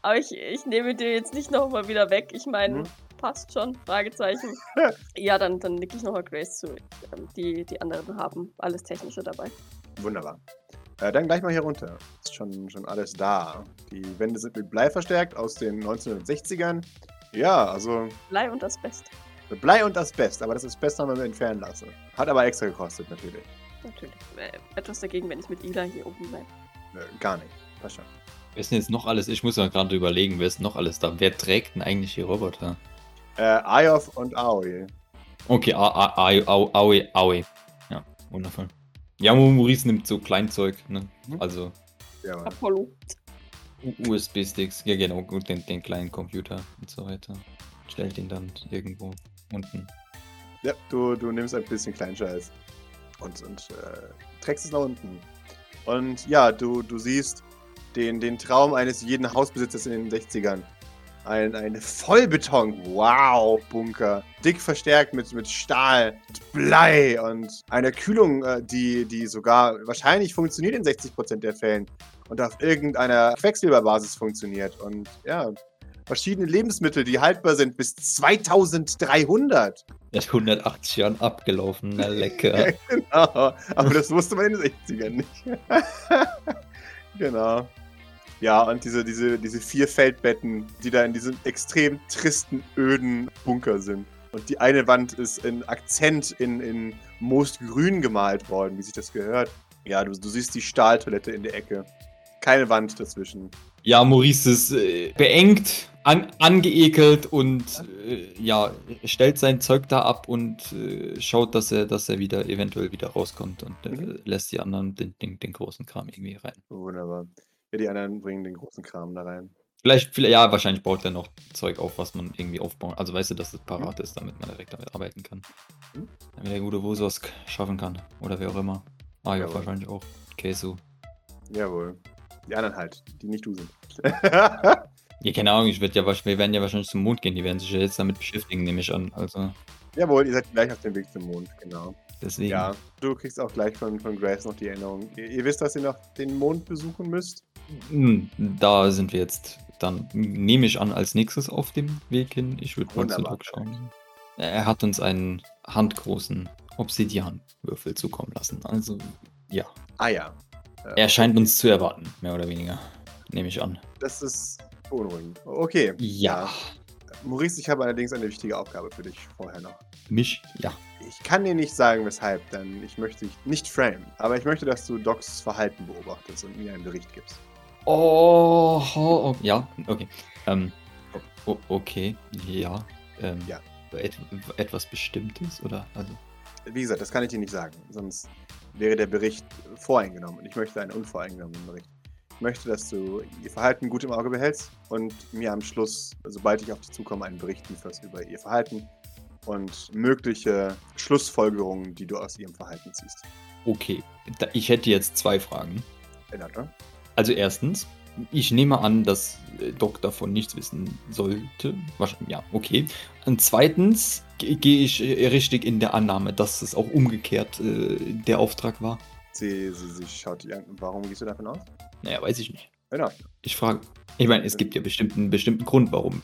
Aber ich, ich nehme den jetzt nicht nochmal wieder weg. Ich meine, Mhm. Passt schon. Fragezeichen. [LAUGHS] ja, dann, dann nick ich nochmal Grace zu. Ähm, Die, die anderen haben alles Technische dabei. Wunderbar. Äh, dann gleich mal hier runter. Ist schon, schon alles da. Die Wände sind mit Blei verstärkt aus den 1960ern. Ja, also Blei und das Beste. Blei und Asbest, aber das Asbest haben wir entfernen lassen. Hat aber extra gekostet, natürlich. Natürlich. Äh, etwas dagegen, wenn ich mit Ila hier oben bleibe. Nö, gar nicht. Passt schon. Wer ist denn jetzt noch alles? Ich muss ja gerade überlegen, wer ist noch alles da? Wer trägt denn eigentlich die Roboter? Äh, Ayof und Aoi. Okay, A- A- A- Au- Aue, Aue. Ja, wundervoll. Ja, Maurice nimmt so Kleinzeug, ne? Mhm. Also Ja. Apollo. USB-Sticks, ja genau, gut, den, den kleinen Computer und so weiter. Stellt ihn dann irgendwo unten. Ja, du, du nimmst ein bisschen Kleinscheiß und, und äh, trägst es nach unten. Und ja, du, du siehst den, den Traum eines jeden Hausbesitzers in den 60ern. Ein, ein Vollbeton, wow, Bunker. Dick verstärkt mit, mit Stahl, mit Blei und einer Kühlung, äh, die, die sogar wahrscheinlich funktioniert in 60% der Fällen und auf irgendeiner Quecksilberbasis funktioniert. Und ja, verschiedene Lebensmittel, die haltbar sind bis 2300. Seit 180 Jahren abgelaufen, na [LAUGHS] lecker. genau, aber das wusste man in den 60ern nicht. [LAUGHS] genau. Ja, und diese, diese, diese vier Feldbetten, die da in diesem extrem tristen, öden Bunker sind. Und die eine Wand ist in Akzent in, in Moosgrün gemalt worden, wie sich das gehört. Ja, du, du siehst die Stahltoilette in der Ecke. Keine Wand dazwischen. Ja, Maurice ist äh, beengt, an, angeekelt und äh, ja, stellt sein Zeug da ab und äh, schaut, dass er, dass er wieder eventuell wieder rauskommt und äh, Mhm. lässt die anderen den, den, den großen Kram irgendwie rein. Wunderbar. Ja, die anderen bringen den großen Kram da rein. Vielleicht, vielleicht, ja, wahrscheinlich baut er noch Zeug auf, was man irgendwie aufbauen. Also weißt du, dass es parat ist, damit man direkt damit arbeiten kann. Mhm. Damit der gute Wososk schaffen kann. Oder wer auch immer. Ah ja, wahrscheinlich auch. Kesu. Jawohl. Die anderen halt, die nicht du sind. [LAUGHS] Ja, keine Ahnung, ich werd ja, wir werden ja wahrscheinlich zum Mond gehen. Die werden sich ja jetzt damit beschäftigen, nehme ich an. Also Jawohl, ihr seid gleich auf dem Weg zum Mond, genau. deswegen. Ja, du kriegst auch gleich von, von Grace noch die Erinnerung. Ihr, ihr wisst, dass ihr noch den Mond besuchen müsst? Hm, Da sind wir jetzt dann, nehme ich an, als nächstes auf dem Weg hin. Ich würde mal zu Wunderbar. Doc schauen. Er hat uns einen handgroßen Obsidianwürfel zukommen lassen. Also, ja. Ah ja. Äh, Er scheint uns zu erwarten, mehr oder weniger. Nehme ich an. Das ist beunruhigend. Okay. Ja. Maurice, ich habe allerdings eine wichtige Aufgabe für dich vorher noch. Mich? Ja. Ich kann dir nicht sagen, weshalb, denn ich möchte dich nicht framen. Aber ich möchte, dass du Docs Verhalten beobachtest und mir einen Bericht gibst. Oh, oh, oh ja, okay. Ähm, o- okay, ja. Ähm, Ja. Et etwas Bestimmtes, oder? Also, Wie gesagt, das kann ich dir nicht sagen. Sonst wäre der Bericht voreingenommen. Und ich möchte einen unvoreingenommenen Bericht. Ich möchte, dass du ihr Verhalten gut im Auge behältst und mir am Schluss, sobald ich auf dich zukomme, einen Bericht lieferst über ihr Verhalten und mögliche Schlussfolgerungen, die du aus ihrem Verhalten ziehst. okay. Ich hätte jetzt zwei Fragen. In Ordnung? Also erstens, ich nehme an, dass äh, Doc davon nichts wissen sollte. Wahrscheinlich, ja, okay. Und zweitens ge- gehe ich äh, richtig in der Annahme, dass es auch umgekehrt äh, der Auftrag war. Sie, sie, sie schaut an. Warum gehst du davon aus? Naja, weiß ich nicht. Ordnung. Ich frage, ich meine, es gibt ja bestimmt einen bestimmten Grund, warum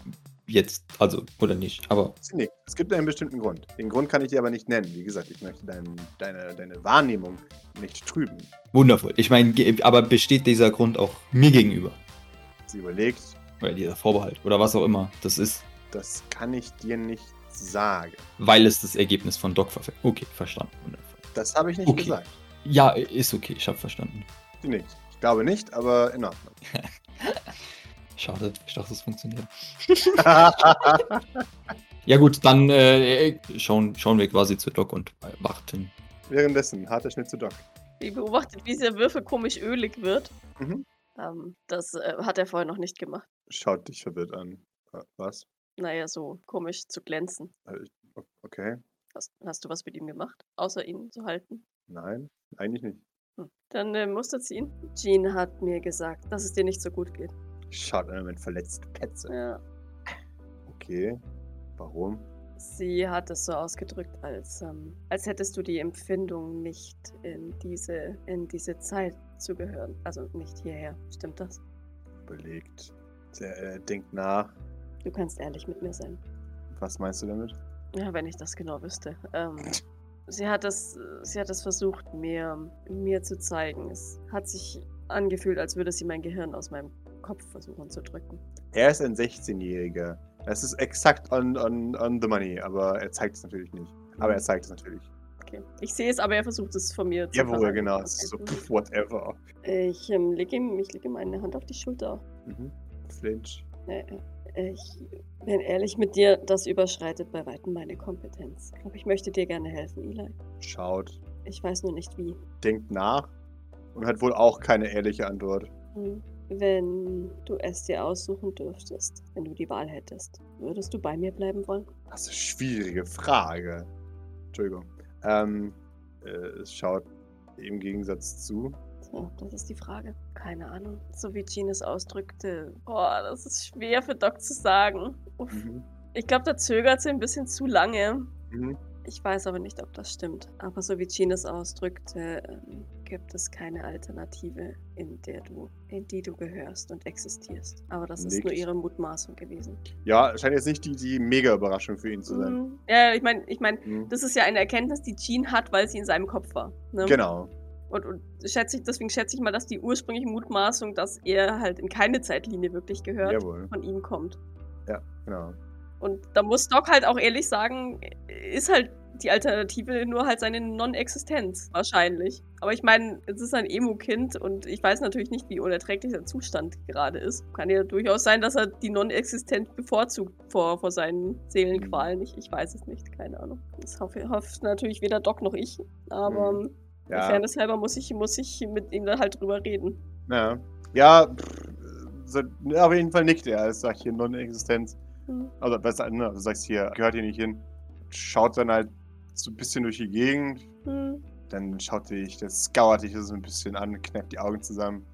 jetzt, also, oder nicht. Aber nickt. Es gibt einen bestimmten Grund. Den Grund kann ich dir aber nicht nennen. Wie gesagt, ich möchte dein, deine, deine Wahrnehmung nicht trüben. wundervoll. Ich meine, aber besteht dieser Grund auch mir gegenüber? Sie überlegt, Oder dieser Vorbehalt? Oder was auch immer das ist, das kann ich dir nicht sagen. weil es das Ergebnis von Doc verfällt. Okay, verstanden. Wundervoll. Das habe ich nicht Okay. gesagt. Ja, ist okay, ich habe verstanden. Sie. Ich glaube nicht, aber in Ordnung. [LAUGHS] Schade, ich dachte, es funktioniert. [LAUGHS] Ja gut, dann äh, schauen, schauen wir quasi zu Doc und warten. Währenddessen, harter Schnitt zu Doc. Wie beobachtet, wie dieser Würfel komisch ölig wird. Mhm. Ähm, das äh, hat er vorher noch nicht gemacht. Schaut dich verwirrt an. Äh, Was? Naja, so komisch zu glänzen. Äh, Okay. Hast, hast du was mit ihm gemacht, außer ihn zu halten? Nein, eigentlich nicht. Hm. Dann äh, musst du ziehen. Jean hat mir gesagt, dass es dir nicht so gut geht. Schaut einen Moment verletzte Petze. Ja. Okay. Warum? Sie hat es so ausgedrückt, als, ähm, als hättest du die Empfindung, nicht in diese, in diese Zeit zu gehören. Also nicht hierher. Stimmt das? Überlegt. Der äh, denkt nach. Du kannst ehrlich mit mir sein. Was meinst du damit? Ja, wenn ich das genau wüsste. Ähm, sie hat es, sie hat es versucht, mir, mir zu zeigen. Es hat sich angefühlt, als würde sie mein Gehirn aus meinem Kopf versuchen zu drücken. Er ist ein 16-Jähriger. Das ist exakt on, on, on the money, aber er zeigt es natürlich nicht. Aber er zeigt es natürlich. Okay. Ich sehe es, aber er versucht es von mir zu Jawohl, verlangen. genau. Es ist so, pff, whatever. Ich ähm, lege ihm, ich lege ihm eine Hand auf die Schulter. Mhm. Flinch. Äh, äh, Ich bin ehrlich mit dir, das überschreitet bei weitem meine Kompetenz. Aber ich möchte dir gerne helfen, Eli. Schaut. Ich weiß nur nicht wie. Denkt nach. Und hat wohl auch keine ehrliche Antwort. Hm. Wenn du es dir aussuchen dürftest, wenn du die Wahl hättest, würdest du bei mir bleiben wollen? Das ist eine schwierige Frage. Entschuldigung. Ähm, äh, es schaut im Gegensatz zu. So, das ist die Frage. Keine Ahnung. So wie Jean es ausdrückte. Boah, das ist schwer für Doc zu sagen. Mhm. Ich glaube, da zögert sie ein bisschen zu lange. Mhm. Ich weiß aber nicht, ob das stimmt. Aber so wie Jean es ausdrückte, ähm, gibt es keine Alternative, in der du, in die du gehörst und existierst. Aber das ist nur ihre Mutmaßung gewesen. Ja, scheint jetzt nicht die, die Mega-Überraschung für ihn zu sein. Mhm. Ja, ich meine, ich meine, Mhm. das ist ja eine Erkenntnis, die Jean hat, weil sie in seinem Kopf war. Ne? Genau. Und, und schätze ich, deswegen schätze ich mal, dass die ursprüngliche Mutmaßung, dass er halt in keine Zeitlinie wirklich gehört, Jawohl. von ihm kommt. Genau. Und da muss Doc halt auch ehrlich sagen, ist halt die Alternative nur halt seine Non-Existenz, wahrscheinlich. Aber ich meine, es ist ein Emo-Kind und ich weiß natürlich nicht, wie unerträglich der Zustand gerade ist. Kann ja durchaus sein, dass er die Non-Existenz bevorzugt vor, vor seinen Seelenqualen. Ich, ich weiß es nicht, keine Ahnung. Das hoffe, hofft natürlich weder Doc noch ich. Aber Mhm. Ja. Fairness halber muss ich, muss ich mit ihm dann halt drüber reden. Ja. Ja, pff, so, ja, auf jeden Fall nickt er. Es sagt hier Non-Existenz. Hm. Also, besser, ne, du sagst hier, gehört hier nicht hin. Schaut dann halt so ein bisschen durch die Gegend. Hm. Dann schaut dich, das skauert dich so ein bisschen an, kneift die Augen zusammen.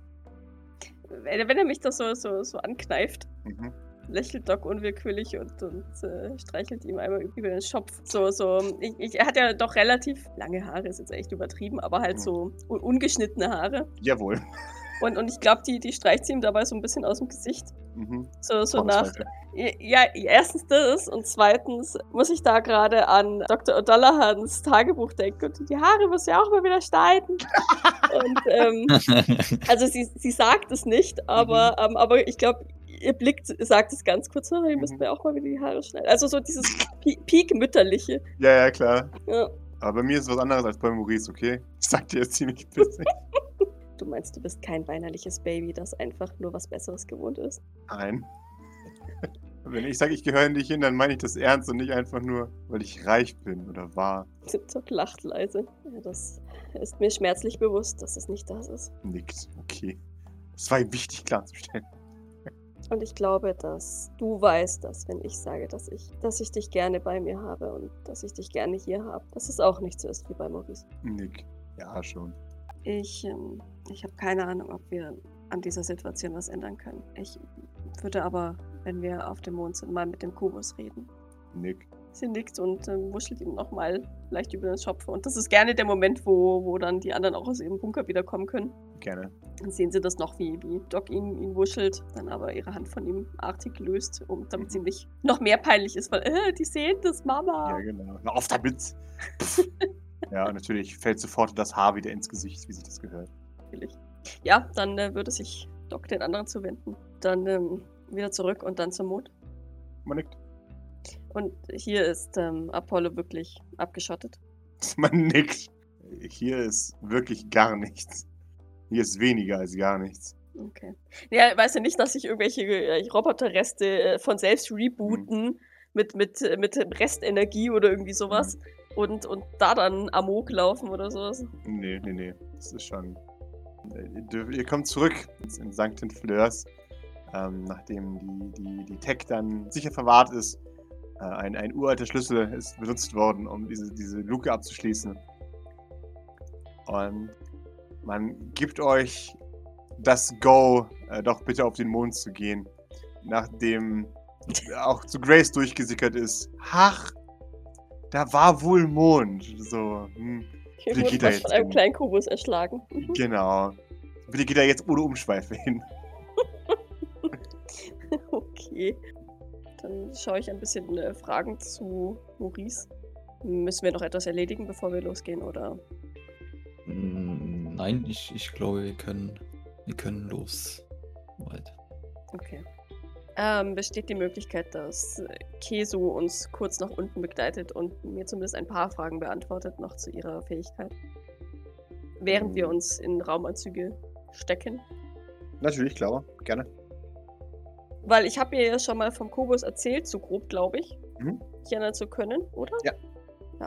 Wenn, wenn er mich das so, so, so ankneift, Mhm. lächelt Doc unwillkürlich und, und äh, streichelt ihm einmal über den Schopf. So, so, ich, ich, er hat ja doch relativ lange Haare, ist jetzt echt übertrieben, aber halt Mhm. so un ungeschnittene Haare. Jawohl. Und, und ich glaube, die, die streicht sie ihm dabei so ein bisschen aus dem Gesicht. Mhm. So, so nach. Ja, erstens das und zweitens muss ich da gerade an Dr. O'Dollahans Tagebuch denken und die Haare muss ja auch mal wieder schneiden. und ähm, [LAUGHS] also sie, sie sagt es nicht, aber, ähm, aber ich glaube, ihr Blick sagt es ganz kurz, oh, ihr müsst Mhm. mir auch mal wieder die Haare schneiden. Also so dieses Peak-Mütterliche. Ja, ja, klar. Ja. Aber bei mir ist es was anderes als bei Maurice, okay? Ich sag dir jetzt ziemlich pissig. [LAUGHS] Du meinst, du bist kein weinerliches Baby, das einfach nur was Besseres gewohnt ist? Nein. [LAUGHS] Wenn ich sage, ich gehöre nicht hin, dann meine ich das ernst und nicht einfach nur, weil ich reich bin oder war. Doc lacht leise. Ja, das ist mir schmerzlich bewusst, dass es nicht das ist. Nickt. Okay. Das war ihm wichtig klarzustellen. Und ich glaube, dass du weißt, dass wenn ich sage, dass ich, dass ich dich gerne bei mir habe und dass ich dich gerne hier habe, dass es auch nicht so ist wie bei Maurice. Nick. Ja, schon. Ich, ähm, ich habe keine Ahnung, ob wir an dieser Situation was ändern können. Ich würde aber, wenn wir auf dem Mond sind, mal mit dem Kubus reden. Nick. Sie nickt und ähm, wuschelt ihm nochmal leicht über den Schopf. Und das ist gerne der Moment, wo, wo dann die anderen auch aus ihrem Bunker wiederkommen können. Gerne. Dann sehen sie das noch, wie, wie Doc ihn, ihn wuschelt, dann aber ihre Hand von ihm artig löst, um, damit sie nicht noch mehr peinlich ist, weil, äh, die sehen das, Mama. Ja, genau. Na, auf damit! [LAUGHS] Ja, und natürlich fällt sofort das Haar wieder ins Gesicht, wie sich das gehört. Natürlich. Ja, dann äh, würde sich Doc den anderen zuwenden. Dann ähm, wieder zurück und dann zum Mond. Man nickt. Und hier ist ähm, Apollo wirklich abgeschottet. [LAUGHS] Man nickt. Hier ist wirklich gar nichts. Hier ist weniger als gar nichts. Okay. Ja, weißt du nicht, dass sich irgendwelche äh, Roboterreste äh, von selbst rebooten mit, mit, äh, mit Restenergie oder irgendwie sowas und, und da dann Amok laufen oder sowas? Nee, nee, nee. Das ist schon. Ihr ihr kommt zurück in St. Fleurs, ähm, nachdem die, die, die Tech dann sicher verwahrt ist. Äh, ein, ein uralter Schlüssel ist benutzt worden, um diese, diese Luke abzuschließen. Und man gibt euch das Go, äh, doch bitte auf den Mond zu gehen. Nachdem auch zu Grace durchgesickert ist. Ach, da war wohl Mond. So, hm. Hier Wie wurde er jetzt von einem kleinen Kubus erschlagen. Mhm. Genau. Bitte geht er jetzt ohne Umschweife hin. [LAUGHS] Okay. Dann schaue ich ein bisschen äh, Fragen zu Maurice. Müssen wir noch etwas erledigen, bevor wir losgehen, oder? Mm, Nein, ich, ich glaube, wir können, wir können los. Weit. Okay. Ähm, besteht die Möglichkeit, dass Kesu uns kurz nach unten begleitet und mir zumindest ein paar Fragen beantwortet, noch zu ihrer Fähigkeit? Während wir Ähm. uns in Raumanzüge stecken. Natürlich, klar. Gerne. Weil ich habe ihr ja schon mal vom Kubus erzählt, so grob, glaube ich. Mhm. Ich erinnern zu können, oder? Ja.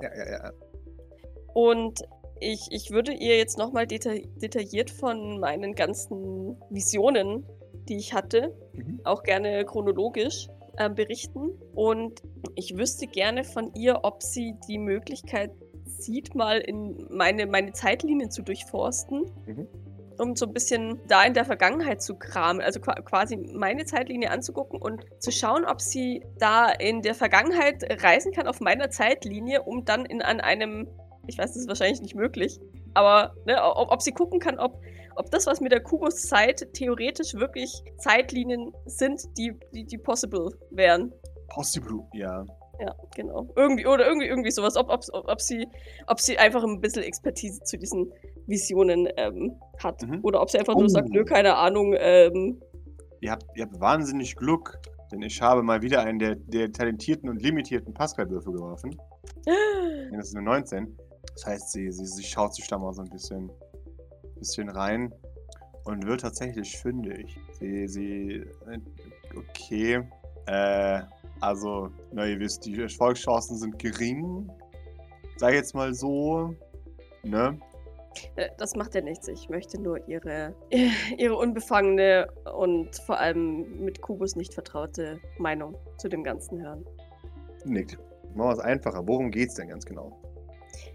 Ja, ja, ja. Und ich, ich würde ihr jetzt nochmal deta detailliert von meinen ganzen Visionen, die ich hatte, Mhm. auch gerne chronologisch ähm, berichten. Und ich wüsste gerne von ihr, ob sie die Möglichkeit sieht, mal in meine, meine Zeitlinien zu durchforsten. Mhm. Um so ein bisschen da in der Vergangenheit zu kramen, also qua- quasi meine Zeitlinie anzugucken und zu schauen, ob sie da in der Vergangenheit reisen kann auf meiner Zeitlinie, um dann in an einem, ich weiß, das ist wahrscheinlich nicht möglich, aber ne, ob, ob sie gucken kann, ob, ob das, was mit der Kubus-Zeit theoretisch wirklich Zeitlinien sind, die, die, die possible wären. Possible. Ja. Ja, genau. Irgendwie, oder irgendwie, irgendwie sowas. Ob, ob, ob, sie, ob sie einfach ein bisschen Expertise zu diesen Visionen ähm, hat. Mhm. Oder ob sie einfach Oh. nur sagt, nö, keine Ahnung. Ähm, Ihr habt, ihr habt wahnsinnig Glück, denn ich habe mal wieder einen der, der talentierten und limitierten Pascal-Würfel geworfen. [GASPS] Das ist eine 19. Das heißt, sie, sie, sie schaut sich da mal so ein bisschen, bisschen rein und wird tatsächlich fündig. Sie, sie, okay. Äh, also, na, ihr wisst, die Erfolgschancen sind gering. Sag jetzt mal so. Ne? äh, das macht ja nichts. Ich möchte nur ihre, [LAUGHS] ihre unbefangene und vor allem mit Kubus nicht vertraute Meinung zu dem Ganzen hören. Nickt. Machen wir es einfacher. Worum geht's denn ganz genau?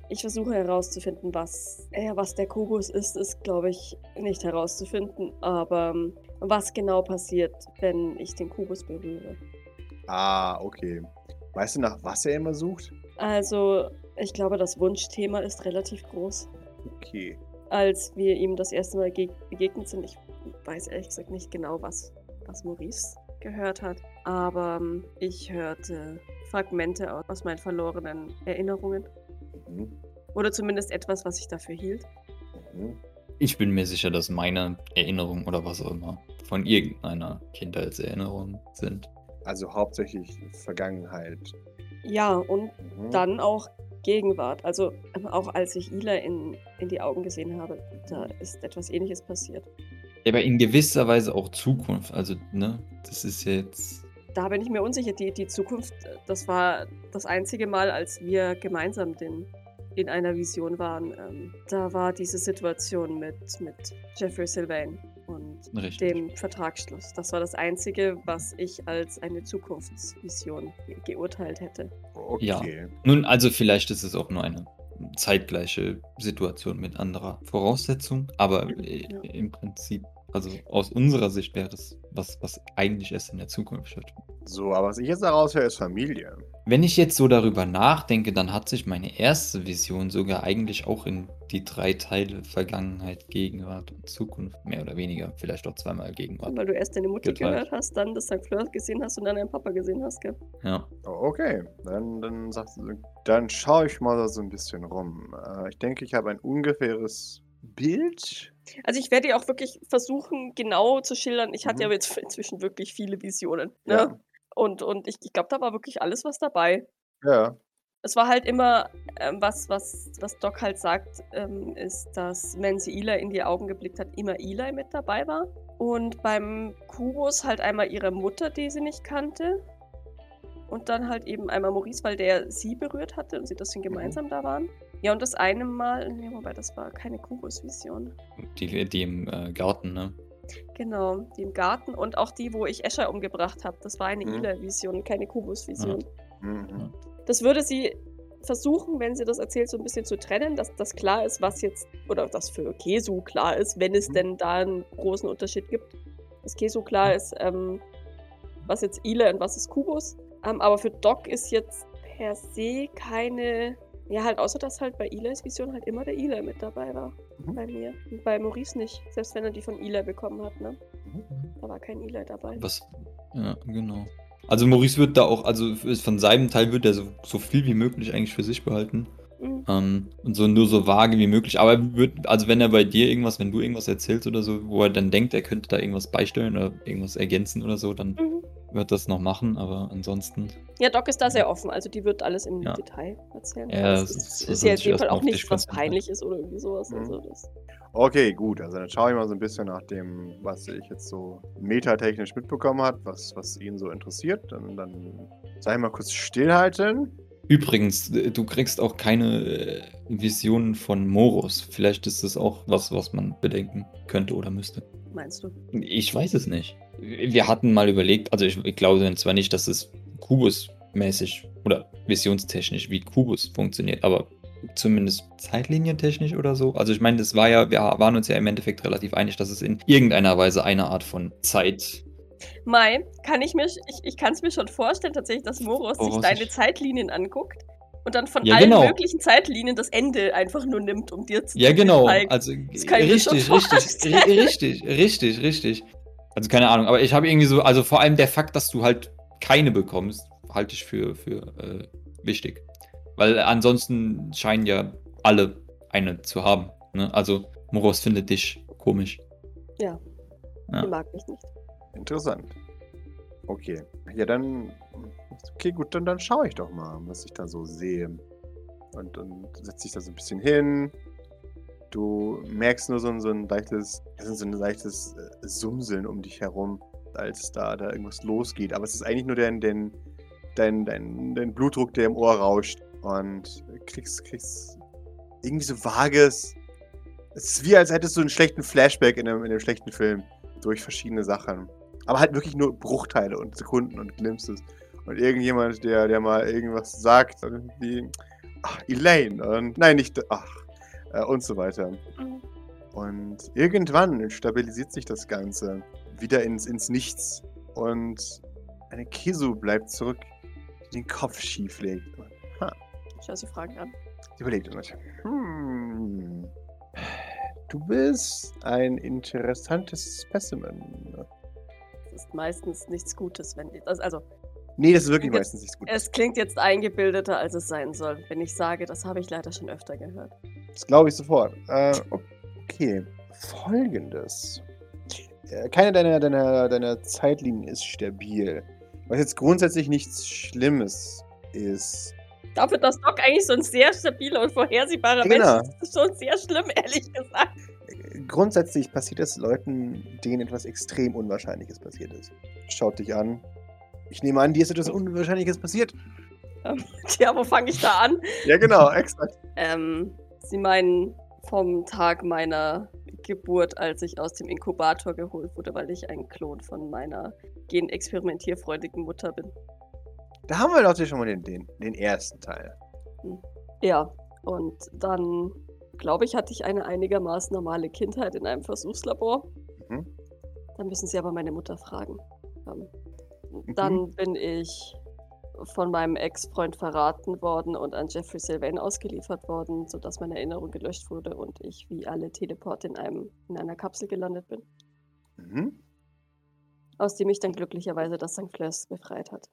Ich versuche herauszufinden, was, äh, was der Kubus ist, ist, glaube ich, nicht herauszufinden. Aber ähm, was genau passiert, wenn ich den Kubus berühre. Ah, okay. Weißt du, nach was er immer sucht? Also, ich glaube, das Wunschthema ist relativ groß. Okay. Als wir ihm das erste Mal ge begegnet sind, ich weiß ehrlich gesagt nicht genau, was, was Maurice gehört hat, aber ähm, ich hörte Fragmente aus meinen verlorenen Erinnerungen. Mhm. Oder zumindest etwas, was ich dafür hielt. Mhm. Ich bin mir sicher, dass meine Erinnerungen oder was auch immer von irgendeiner Kindheitserinnerung sind. Also hauptsächlich Vergangenheit. Ja, und Mhm. dann auch Gegenwart. Also ähm, auch als ich Ila in, in die Augen gesehen habe, da ist etwas ähnliches passiert. Aber in gewisser Weise auch Zukunft. Also, ne, das ist jetzt. Da bin ich mir unsicher. Die, die Zukunft, äh, das war das einzige Mal, als wir gemeinsam den, in einer Vision waren. Ähm, da war diese Situation mit, mit Jeffrey Sylvain und Richtig. dem Vertragsschluss. Das war das Einzige, was ich als eine Zukunftsvision ge geurteilt hätte. Okay. Ja. Nun, also vielleicht ist es auch nur eine zeitgleiche Situation mit anderer Voraussetzung, aber äh, Ja. im Prinzip, also aus unserer Sicht wäre es was, was eigentlich erst in der Zukunft stattfindet. So, aber was ich jetzt daraus höre, ist Familie. Wenn ich jetzt so darüber nachdenke, dann hat sich meine erste Vision sogar eigentlich auch in die drei Teile Vergangenheit, Gegenwart und Zukunft mehr oder weniger, vielleicht auch zweimal Gegenwart. Weil du erst deine Mutter Geteilt. gehört hast, dann das St. Fleur gesehen hast und dann deinen Papa gesehen hast, gell? Ja. Oh, okay, dann, dann, sagst du, dann schaue ich mal da so ein bisschen rum. Äh, ich denke, ich habe ein ungefähres Bild. Also ich werde ja auch wirklich versuchen, genau zu schildern. Ich hatte Mhm. ja jetzt [LAUGHS] inzwischen wirklich viele Visionen. Ne? Ja. Und, und ich, ich glaube, da war wirklich alles was dabei. Ja. Es war halt immer, ähm, was, was, was Doc halt sagt, ähm, ist, dass wenn sie Eli in die Augen geblickt hat, immer Eli mit dabei war. Und beim Kubus halt einmal ihre Mutter, die sie nicht kannte. Und dann halt eben einmal Maurice, weil der sie berührt hatte und sie deswegen gemeinsam da waren. Ja, und das eine Mal, nee, wobei das war keine Kubus-Vision. Die, die im äh, Garten, ne? Genau, die im Garten und auch die, wo ich Escher umgebracht habe. Das war eine Mhm. Ila-Vision, keine Kubus-Vision. Mhm. Das würde sie versuchen, wenn sie das erzählt, so ein bisschen zu trennen, dass das klar ist, was jetzt, oder dass für Kesu klar ist, wenn es Mhm. denn da einen großen Unterschied gibt. Dass Kesu klar ist, ähm, was jetzt Ila und was ist Kubus. Ähm, aber für Doc ist jetzt per se keine, ja halt, außer dass halt bei Ilas Vision halt immer der Ila mit dabei war. Mhm. Bei mir. Und bei Maurice nicht. Selbst wenn er die von Ila bekommen hat, ne? Mhm. Da war kein Eli dabei. Was? Ja, genau. Also Maurice wird da auch, also von seinem Teil wird er so, so viel wie möglich eigentlich für sich behalten. Mhm. Ähm, und so nur so vage wie möglich. Aber er wird, also wenn er bei dir irgendwas, wenn du irgendwas erzählst oder so, wo er dann denkt, er könnte da irgendwas beisteuern oder irgendwas ergänzen oder so, dann Mhm. Wird das noch machen. Aber ansonsten, Ja, Doc ist da sehr offen, also die wird alles im Ja. Detail erzählen. Ja, das es ist, ist- ist, ja in dem Fall auch nichts, was peinlich ist oder irgendwie sowas. Mhm. Also das, Okay, gut. Also dann schaue ich mal so ein bisschen nach dem, was ich jetzt so metatechnisch mitbekommen habe, was, was ihn so interessiert. Dann, dann sag ich mal kurz stillhalten. Übrigens, du kriegst auch keine äh, Visionen von Moros. Vielleicht ist das auch was, was man bedenken könnte oder müsste. Meinst du? Ich weiß es nicht. Wir hatten mal überlegt, also ich, ich glaube zwar nicht, dass es Kubus-mäßig oder visionstechnisch wie Kubus funktioniert, aber zumindest zeitlinientechnisch oder so. Also ich meine, das war ja, wir waren uns ja im Endeffekt relativ einig, dass es in irgendeiner Weise eine Art von Zeit Mai, kann ich mir, ich, ich kann es mir schon vorstellen, tatsächlich, dass Moros Oh, sich deine Zeitlinien anguckt und dann von Ja, allen genau. möglichen Zeitlinien das Ende einfach nur nimmt, um dir zu Ja, genau. zeigen. Also Das kann ich mir schon richtig, richtig, richtig, richtig, richtig. Also keine Ahnung, aber ich habe irgendwie so, also vor allem der Fakt, dass du halt keine bekommst, halte ich für, für äh, wichtig. Weil ansonsten scheinen ja alle eine zu haben. Ne? Also Moros findet dich komisch. Ja. Ja. Die mag mich nicht. Interessant. Okay. Ja, dann. Okay, gut, dann, dann schaue ich doch mal, was ich da so sehe. Und dann setze ich da so ein bisschen hin. Du merkst nur so ein, so ein leichtes, so ein leichtes äh, Sumseln um dich herum, als da, da irgendwas losgeht. Aber es ist eigentlich nur dein, dein, dein, dein, dein Blutdruck, der im Ohr rauscht. Und kriegst, kriegst irgendwie so vages. Es ist wie, als hättest du einen schlechten Flashback in einem, in einem schlechten Film. Durch verschiedene Sachen. Aber halt wirklich nur Bruchteile und Sekunden und Glimpses. Und irgendjemand, der, der mal irgendwas sagt, wie, ach, Elaine, und nein, nicht, ach, äh, und so weiter. Und irgendwann stabilisiert sich das Ganze wieder ins, ins Nichts. Und eine Kisu bleibt zurück, die den Kopf schief legt. Ha, Ich schaue sie Fragen an. sie überlegt und hm, du bist ein interessantes Specimen. Es ist meistens nichts Gutes, wenn also Nee, das ist wirklich meistens nicht gut. es klingt jetzt eingebildeter, als es sein soll, wenn ich sage, das habe ich leider schon öfter gehört. Das glaube ich sofort. Äh, okay. Folgendes. Äh, Keine deiner, deiner, deiner Zeitlinien ist stabil. Was jetzt grundsätzlich nichts Schlimmes ist. Dafür, dass Doc eigentlich so ein sehr stabiler und vorhersehbarer Genau. Mensch ist, ist schon sehr schlimm, ehrlich gesagt. Äh, Grundsätzlich passiert es Leuten, denen etwas extrem Unwahrscheinliches passiert ist. Schaut dich an. Ich nehme an, dir ist etwas Unwahrscheinliches passiert. [LAUGHS] Tja, wo fange ich da an? Ja, genau, exakt. Ähm, Sie meinen vom Tag meiner Geburt, als ich aus dem Inkubator geholt wurde, weil ich ein Klon von meiner genexperimentierfreudigen Mutter bin. Da haben wir doch schon mal den, den, den ersten Teil. Ja, und dann, glaube ich, hatte ich eine einigermaßen normale Kindheit in einem Versuchslabor. Mhm. Da müssen Sie aber meine Mutter fragen. Ähm, Dann bin ich von meinem Ex-Freund verraten worden und an Jeffrey Sylvain ausgeliefert worden, sodass meine Erinnerung gelöscht wurde und ich wie alle Teleport in, einem, in einer Kapsel gelandet bin, Mhm. aus dem mich dann glücklicherweise das St. Fleurs befreit hat.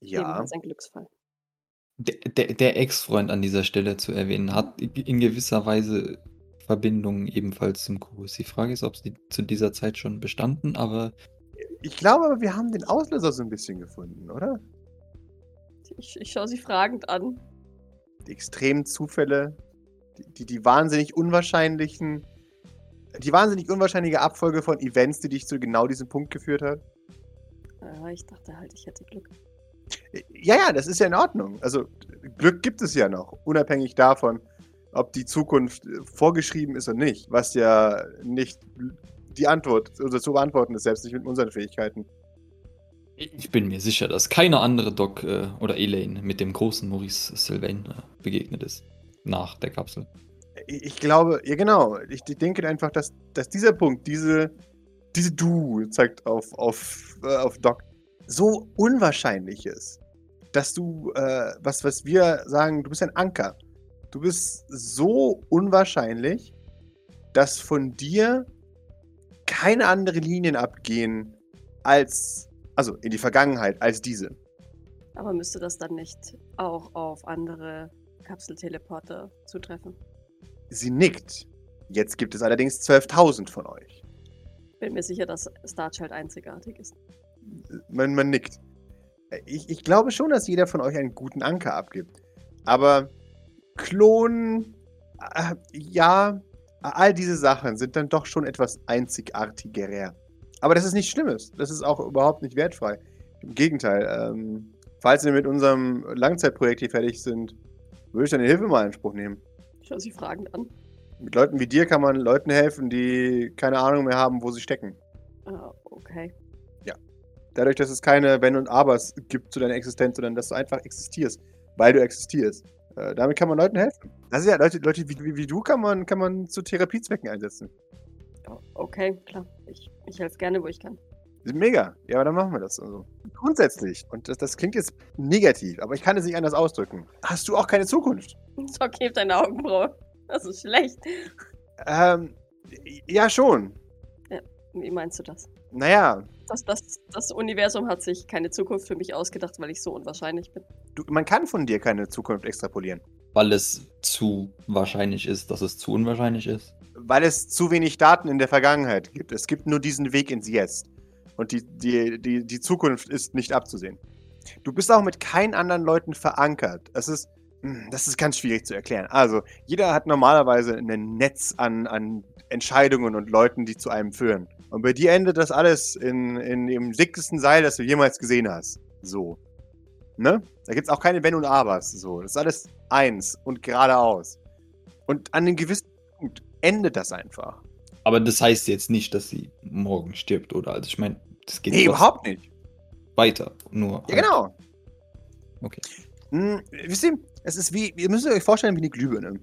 Ja. Ebenfalls ein Glücksfall. Der, der, der Ex-Freund an dieser Stelle zu erwähnen, hat in gewisser Weise Verbindungen ebenfalls zum Kubus. Die Frage ist, ob sie zu dieser Zeit schon bestanden, aber Ich glaube aber, wir haben den Auslöser so ein bisschen gefunden, oder? Ich, ich schaue sie fragend an. die extremen Zufälle, die, die, die wahnsinnig unwahrscheinlichen, die wahnsinnig unwahrscheinliche Abfolge von Events, die dich zu genau diesem Punkt geführt hat. Ja, ich dachte halt, ich hätte Glück. Ja, ja, das ist ja in Ordnung. Also Glück gibt es ja noch, unabhängig davon, ob die Zukunft äh, vorgeschrieben ist oder nicht, was ja nicht die Antwort, also zu beantworten ist, selbst nicht mit unseren Fähigkeiten. ich bin mir sicher, dass keine andere Doc äh, oder Elaine mit dem großen Maurice Sylvain äh, begegnet ist. Nach der Kapsel. Ich, ich glaube, ja genau, ich, ich denke einfach, dass, dass dieser Punkt, diese, diese Du, zeigt auf, auf, äh, auf Doc, so unwahrscheinlich ist, dass du, äh, was, was wir sagen, du bist ein Anker. Du bist so unwahrscheinlich, dass von dir keine andere Linien abgehen als, also in die Vergangenheit, als diese. Aber müsste das dann nicht auch auf andere Kapselteleporter zutreffen? Sie nickt. Jetzt gibt es allerdings 12.000 von euch. Bin mir sicher, dass Starchild einzigartig ist. Man, man nickt. Ich, ich glaube schon, dass jeder von euch einen guten Anker abgibt. Aber Klonen, äh, ja, all diese Sachen sind dann doch schon etwas einzigartiger. Aber das ist nichts Schlimmes. Das ist auch überhaupt nicht wertfrei. Im Gegenteil, ähm, falls wir mit unserem Langzeitprojekt hier fertig sind, würde ich deine Hilfe mal in Anspruch nehmen. Schau sie fragend an. Mit Leuten wie dir kann man Leuten helfen, die keine Ahnung mehr haben, wo sie stecken. Ah, okay. Dadurch, dass es keine Wenn und Abers gibt zu deiner Existenz, sondern dass du einfach existierst, weil du existierst. Äh, damit kann man Leuten helfen. Das ist ja Leute, Leute wie, wie, wie du kann man, kann man zu Therapiezwecken einsetzen. Oh, Okay, klar. Ich, ich helfe gerne, wo ich kann. Mega. Ja, aber dann machen wir das. Also. Grundsätzlich, und das, das klingt jetzt negativ, aber ich kann es nicht anders ausdrücken. Hast du auch keine Zukunft? Zock hebt deine Augenbraue. Das ist schlecht. Ähm, ja, schon. Wie meinst du das? Naja, Das, das? das Universum hat sich keine Zukunft für mich ausgedacht, weil ich so unwahrscheinlich bin. Du, man kann von dir keine Zukunft extrapolieren. Weil es zu wahrscheinlich ist, dass es zu unwahrscheinlich ist. Weil es zu wenig Daten in der Vergangenheit gibt. Es gibt nur diesen Weg ins Jetzt. Und die, die, die, die Zukunft ist nicht abzusehen. Du bist auch mit keinen anderen Leuten verankert. Es ist, hm, das ist ganz schwierig zu erklären. Also, jeder hat normalerweise ein Netz an, an Entscheidungen und Leuten, die zu einem führen. Und bei dir endet das alles in, in dem dickesten Seil, das du jemals gesehen hast. So. Ne? Da gibt es auch keine Wenn und Abers. So. Das ist alles eins und geradeaus. Und an einem gewissen Punkt endet das einfach. Aber das heißt jetzt nicht, dass sie morgen stirbt, oder? Also ich meine, das geht Nee, überhaupt nicht. weiter. Nur. Ja, halt- genau. Okay. Hm, wisst ihr, es ist wie, ihr müsst euch vorstellen wie eine Glühbirne.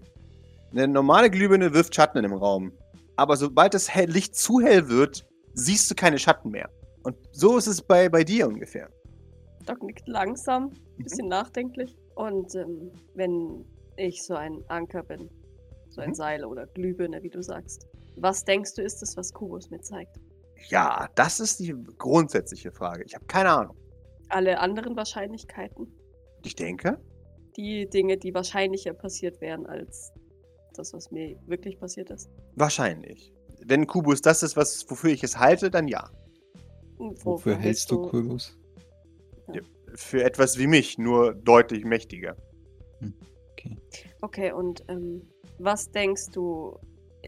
Eine normale Glühbirne wirft Schatten in dem Raum. Aber sobald das Licht zu hell wird, siehst du keine Schatten mehr. Und so ist es bei, bei dir ungefähr. Doc nickt langsam, ein bisschen nachdenklich. Und ähm, wenn ich so ein Anker bin, so ein Mhm. Seil oder Glühbirne, wie du sagst, was denkst du, ist es, was Kubus mir zeigt? Ja, das ist die grundsätzliche Frage. Ich habe keine Ahnung. Alle anderen Wahrscheinlichkeiten, Ich denke, die Dinge, die wahrscheinlicher passiert wären als das, was mir wirklich passiert ist. wahrscheinlich. Wenn Kubus das ist, was, wofür ich es halte, dann ja. Und Wofür hältst du Kubus? Für etwas wie mich, nur deutlich mächtiger. Okay. Okay, und ähm, was denkst du?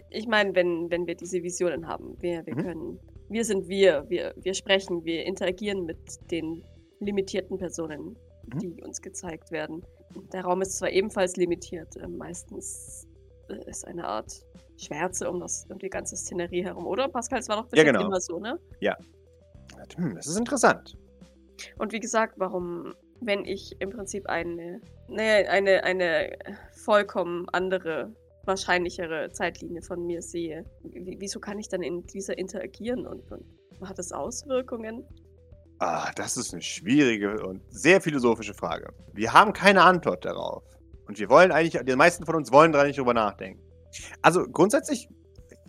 Ich meine, wenn, wenn wir diese Visionen haben, wir, wir Mhm. können, wir sind wir, wir, wir sprechen, wir interagieren mit den limitierten Personen, Mhm. die uns gezeigt werden. Der Raum ist zwar ebenfalls limitiert, äh, meistens äh, ist eine Art Schwärze um, das, um die ganze Szenerie herum, oder? Pascal, es war doch bis Ja, genau. immer so, ne? Hm, das ist interessant. Und wie gesagt, warum, wenn ich im Prinzip eine, ne, eine, eine vollkommen andere, wahrscheinlichere Zeitlinie von mir sehe, wie, wieso kann ich dann in dieser interagieren und, und hat es Auswirkungen? Ah, das ist eine schwierige und sehr philosophische Frage. Wir haben keine Antwort darauf. Und wir wollen eigentlich, die meisten von uns wollen da nicht drüber nachdenken. Also grundsätzlich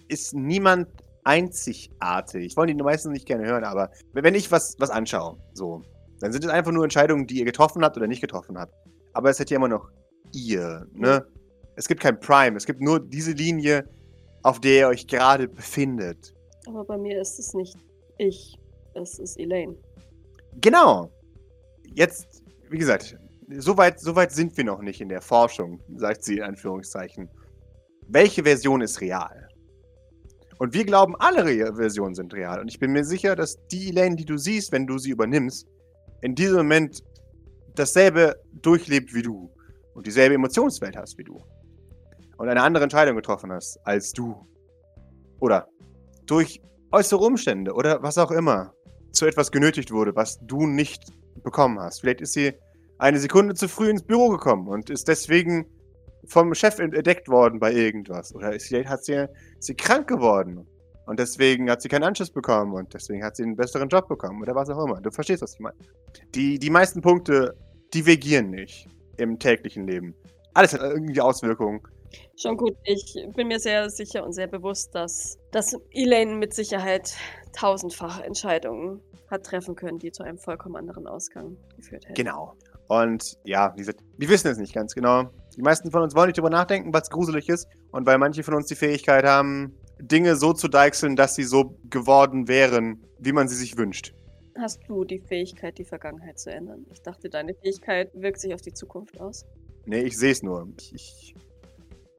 ist niemand einzigartig. Ich wollte die meisten nicht gerne hören, aber wenn ich was, was anschaue, so, dann sind es einfach nur Entscheidungen, die ihr getroffen habt oder nicht getroffen habt. Aber es seid ja immer noch ihr, ne? Es gibt kein Prime, es gibt nur diese Linie, auf der ihr euch gerade befindet. Aber bei mir ist es nicht ich, es ist Elaine. Genau. Jetzt, wie gesagt, so weit, so weit sind wir noch nicht in der Forschung, sagt sie in Anführungszeichen. Welche Version ist real? Und wir glauben, alle Re Versionen sind real. Und ich bin mir sicher, dass die Elaine, die du siehst, wenn du sie übernimmst, in diesem Moment dasselbe durchlebt wie du. Und dieselbe Emotionswelt hast wie du. Und eine andere Entscheidung getroffen hast als du. Oder durch äußere Umstände oder was auch immer zu etwas genötigt wurde, was du nicht bekommen hast. Vielleicht ist sie eine Sekunde zu früh ins Büro gekommen und ist deswegen vom Chef entdeckt worden bei irgendwas. Oder ist- vielleicht hat sie, sie krank geworden und deswegen hat sie keinen Anschluss bekommen und deswegen hat sie einen besseren Job bekommen oder was auch immer. Du verstehst, was ich meine. Die, die meisten Punkte divergieren nicht im täglichen Leben. Alles hat irgendwie Auswirkungen. Schon gut, ich bin mir sehr sicher und sehr bewusst, dass, dass Elaine mit Sicherheit tausendfach Entscheidungen hat treffen können, die zu einem vollkommen anderen Ausgang geführt hätten. Genau. Und ja, wie gesagt, wir wissen es nicht ganz genau. Die meisten von uns wollen nicht drüber nachdenken, weil es gruselig ist. Und weil manche von uns die Fähigkeit haben, Dinge so zu deichseln, dass sie so geworden wären, wie man sie sich wünscht. Hast du die Fähigkeit, die Vergangenheit zu ändern? Ich dachte, deine Fähigkeit wirkt sich auf die Zukunft aus. Nee, ich sehe es nur. Ich, ich,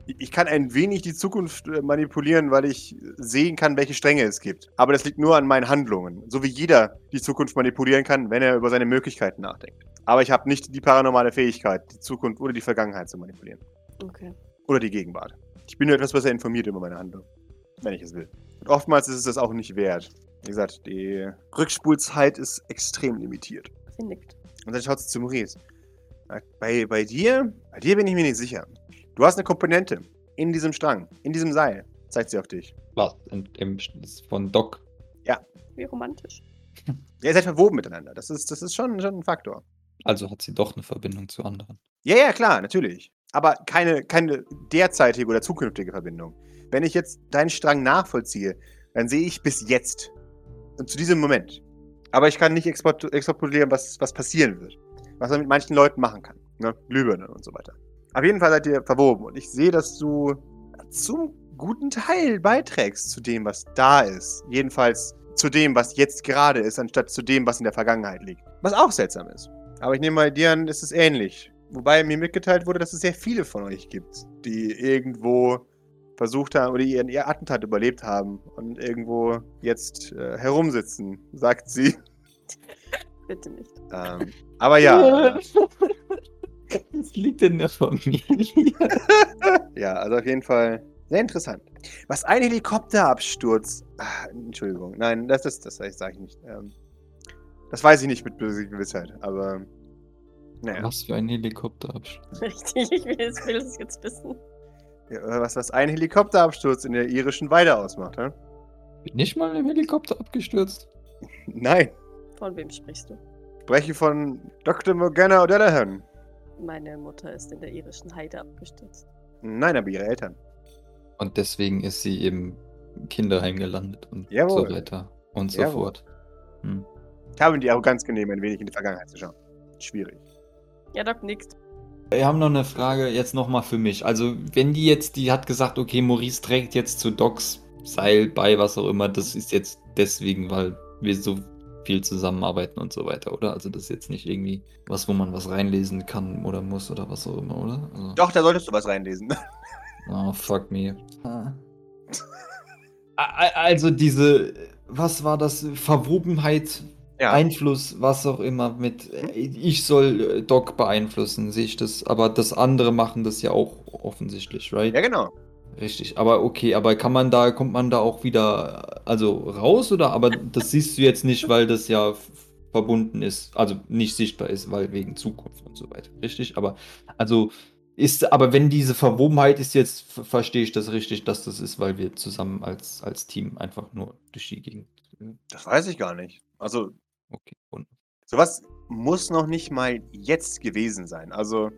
ich kann ein wenig die Zukunft äh, manipulieren, weil ich sehen kann, welche Stränge es gibt. Aber das liegt nur an meinen Handlungen. So wie jeder die Zukunft manipulieren kann, wenn er über seine Möglichkeiten nachdenkt. Aber ich habe nicht die paranormale Fähigkeit, die Zukunft oder die Vergangenheit zu manipulieren. Okay. Oder die Gegenwart. Ich bin nur etwas besser informiert über meine Handlung. Wenn ich es will. Und oftmals ist es das auch nicht wert. Wie gesagt, die Rückspulzeit ist extrem limitiert. Sie nickt. Und dann schaut sie zu Maurice. Bei, bei dir, bei dir bin ich mir nicht sicher. Du hast eine Komponente in diesem Strang, in diesem Seil. Zeigt sie auf dich. Im, von Doc. Wie romantisch. [LAUGHS] Ja, ihr seid verwoben miteinander. Das ist, das ist schon, schon ein Faktor. Also hat sie doch eine Verbindung zu anderen. Ja, ja, klar, natürlich. Aber keine, keine derzeitige oder zukünftige Verbindung. Wenn ich jetzt deinen Strang nachvollziehe, dann sehe ich bis jetzt. Und zu diesem Moment. Aber ich kann nicht extrapolieren, was, was passieren wird. Was man mit manchen Leuten machen kann. Ne? Glühbirnen und so weiter. Auf jeden Fall seid ihr verwoben. Und ich sehe, dass du zum guten Teil beiträgst zu dem, was da ist. Jedenfalls zu dem, was jetzt gerade ist, anstatt zu dem, was in der Vergangenheit liegt. Was auch seltsam ist. Aber ich nehme mal dir an, ist es ähnlich. Wobei mir mitgeteilt wurde, dass es sehr viele von euch gibt, die irgendwo versucht haben oder ihren ihr Attentat überlebt haben und irgendwo jetzt äh, herumsitzen, sagt sie. [LAUGHS] Bitte nicht. Ähm, aber ja, [LAUGHS] Das liegt in der Familie. ja, also auf jeden Fall sehr interessant. Was ein Helikopterabsturz. Ah, Entschuldigung, nein, das ist das, sage ich nicht. Ähm, das weiß ich nicht mit Gewissheit, aber naja. Was für ein Helikopterabsturz. Richtig, ich will es, will es jetzt wissen. Ja, was, was ein Helikopterabsturz in der irischen Weide ausmacht, hä? Bin nicht mal im Helikopter abgestürzt? [LAUGHS] Nein, Von wem sprichst du? ich spreche von Dr. Morgana O'Dallahan. Meine Mutter ist in der irischen Heide abgestürzt. Nein, aber ihre Eltern. Und deswegen ist sie im Kinderheim gelandet und Jawohl. so weiter und so Jawohl. fort. Hm. Ich habe die Arroganz genommen, ein wenig in die Vergangenheit zu schauen. Schwierig. Ja, Doc nickt. Wir haben noch eine Frage jetzt nochmal für mich. Also, wenn die jetzt, die hat gesagt, okay, Maurice trägt jetzt zu Docs Seil bei, was auch immer, das ist jetzt deswegen, weil wir so viel zusammenarbeiten und so weiter, oder? Also, das ist jetzt nicht irgendwie was, wo man was reinlesen kann oder muss oder was auch immer, oder? Also, Doch, da solltest du was reinlesen. Oh, [LAUGHS] fuck me. A- a- Also diese, was war das? Verwobenheit, Ja. Einfluss, was auch immer mit, äh, ich soll äh, Doc beeinflussen, sehe ich das. Aber das andere machen das ja auch offensichtlich, right? Ja, genau. Richtig. Aber okay, aber kann man da, kommt man da auch wieder, also raus oder? Aber das siehst du jetzt nicht, weil das ja verbunden ist, also nicht sichtbar ist, weil wegen Zukunft und so weiter. Richtig? Aber, also, ist, aber wenn diese Verwobenheit ist jetzt, ver- verstehe ich das richtig, dass das ist, weil wir zusammen als, als Team einfach nur durch die Gegend. Das weiß ich gar nicht. Also, Okay. Und, sowas muss noch nicht mal jetzt gewesen sein. Also,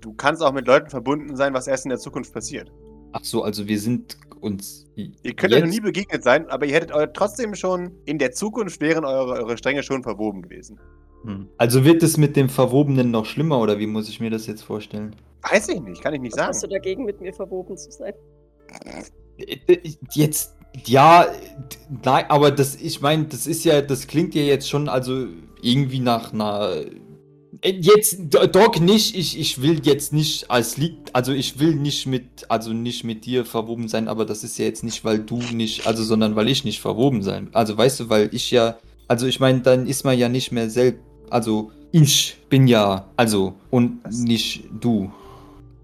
du kannst auch mit Leuten verbunden sein, was erst in der Zukunft passiert. Ach so, also wir sind uns. Ihr könnt euch noch nie begegnet sein, aber ihr hättet euch trotzdem schon in der Zukunft wären eure, eure Stränge schon verwoben gewesen. Hm. Also wird es mit dem Verwobenen noch schlimmer oder wie muss ich mir das jetzt vorstellen? Weiß ich nicht, kann ich nicht Was hast du sagen. dagegen, mit mir verwoben zu sein? Äh, Jetzt, ja, nein, aber das, ich meine, das ist ja, das klingt ja jetzt schon, also irgendwie nach einer. Äh, Jetzt, Doc, nicht, ich, ich will jetzt nicht, als liegt, also ich will nicht mit, also nicht mit dir verwoben sein, aber das ist ja jetzt nicht, weil du nicht, also, sondern weil ich nicht verwoben sein. Also, weißt du, weil ich ja, also ich meine, dann ist man ja nicht mehr selbst, also ich bin ja, also, und Was? nicht du.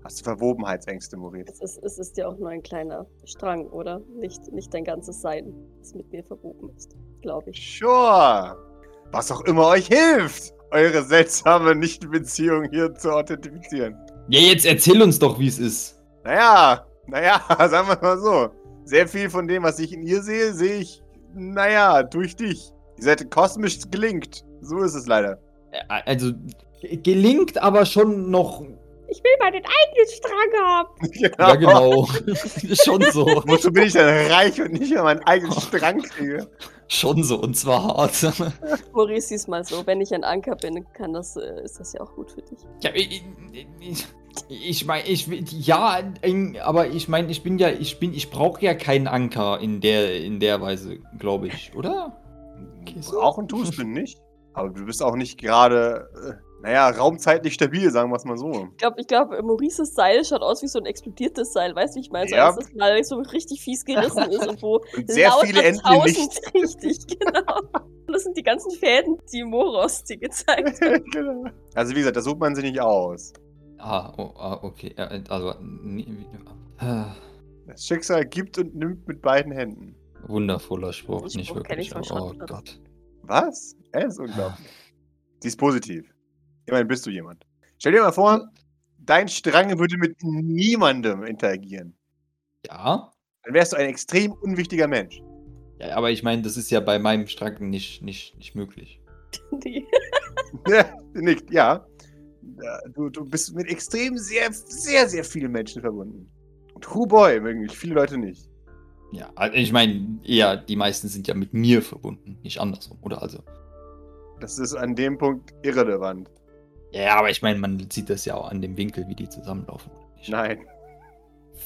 Hast du Verwobenheitsängste, Moritz? Es ist, es ist ja auch nur ein kleiner Strang, oder? Nicht, nicht dein ganzes Sein, das mit mir verwoben ist, glaube ich. Sure. Was auch immer euch hilft, eure seltsame Nichtbeziehung hier zu authentifizieren. Ja, jetzt erzähl uns doch, wie es ist. Naja, naja, [LAUGHS] sagen wir mal so. Sehr viel von dem, was ich in ihr sehe, sehe ich, naja, durch dich. Ihr seid kosmisch gelingt. So ist es leider. Äh, Also, gelingt aber schon noch. Ich will meinen eigenen Strang haben! [LAUGHS] genau. Ja, genau. [LAUGHS] schon so. Wozu bin ich denn reich und nicht mehr meinen eigenen Strang kriege? Schon so, und zwar hart. [LAUGHS] Maurice, sieh's mal so, wenn ich ein Anker bin, kann das, äh, ist das ja auch gut für dich. Ja, ich, ich, ich meine, ich will- ja, aber ich meine, ich bin ja, ich bin, ich brauche ja keinen Anker in der, in der Weise, glaube ich, oder? Brauchen tust du nicht. Aber du bist auch nicht gerade, äh, naja, raumzeitlich stabil, sagen wir es mal so. Ich glaube, ich glaub, Maurices Seil schaut aus wie so ein explodiertes Seil. Weißt du, wie ich meine? So, Ja. als das mal so richtig fies gerissen ist und wo [LAUGHS] Und sehr viele tausend, nicht. [LAUGHS] Richtig, genau. Und das sind die ganzen Fäden, die Moros dir gezeigt [LAUGHS] hat. genau. Also wie gesagt, das sucht man sich nicht aus. Ah, oh, ah okay. Also, ah, Das Schicksal gibt und nimmt mit beiden Händen. wundervoller Spruch, nicht Spruch kenn wirklich. ich Oh. Gott. Was? Er ist unglaublich. Sie ist positiv. Immerhin bist du jemand. Stell dir mal vor, dein Strang würde mit niemandem interagieren. Ja, Dann wärst du ein extrem unwichtiger Mensch. ja, aber ich meine, das ist ja bei meinem Strang nicht, nicht, nicht möglich. [LAUGHS] Die, Nicht, ja. Ja, Du, du bist mit extrem sehr, sehr, sehr vielen Menschen verbunden. Und who boy, mögen mich viele Leute nicht. Ja, also ich meine, eher die meisten sind ja mit mir verbunden, nicht andersrum, oder also. Das ist an dem Punkt irrelevant. Ja, aber ich meine, man sieht das ja auch an dem Winkel, wie die zusammenlaufen. oder nicht? Nein.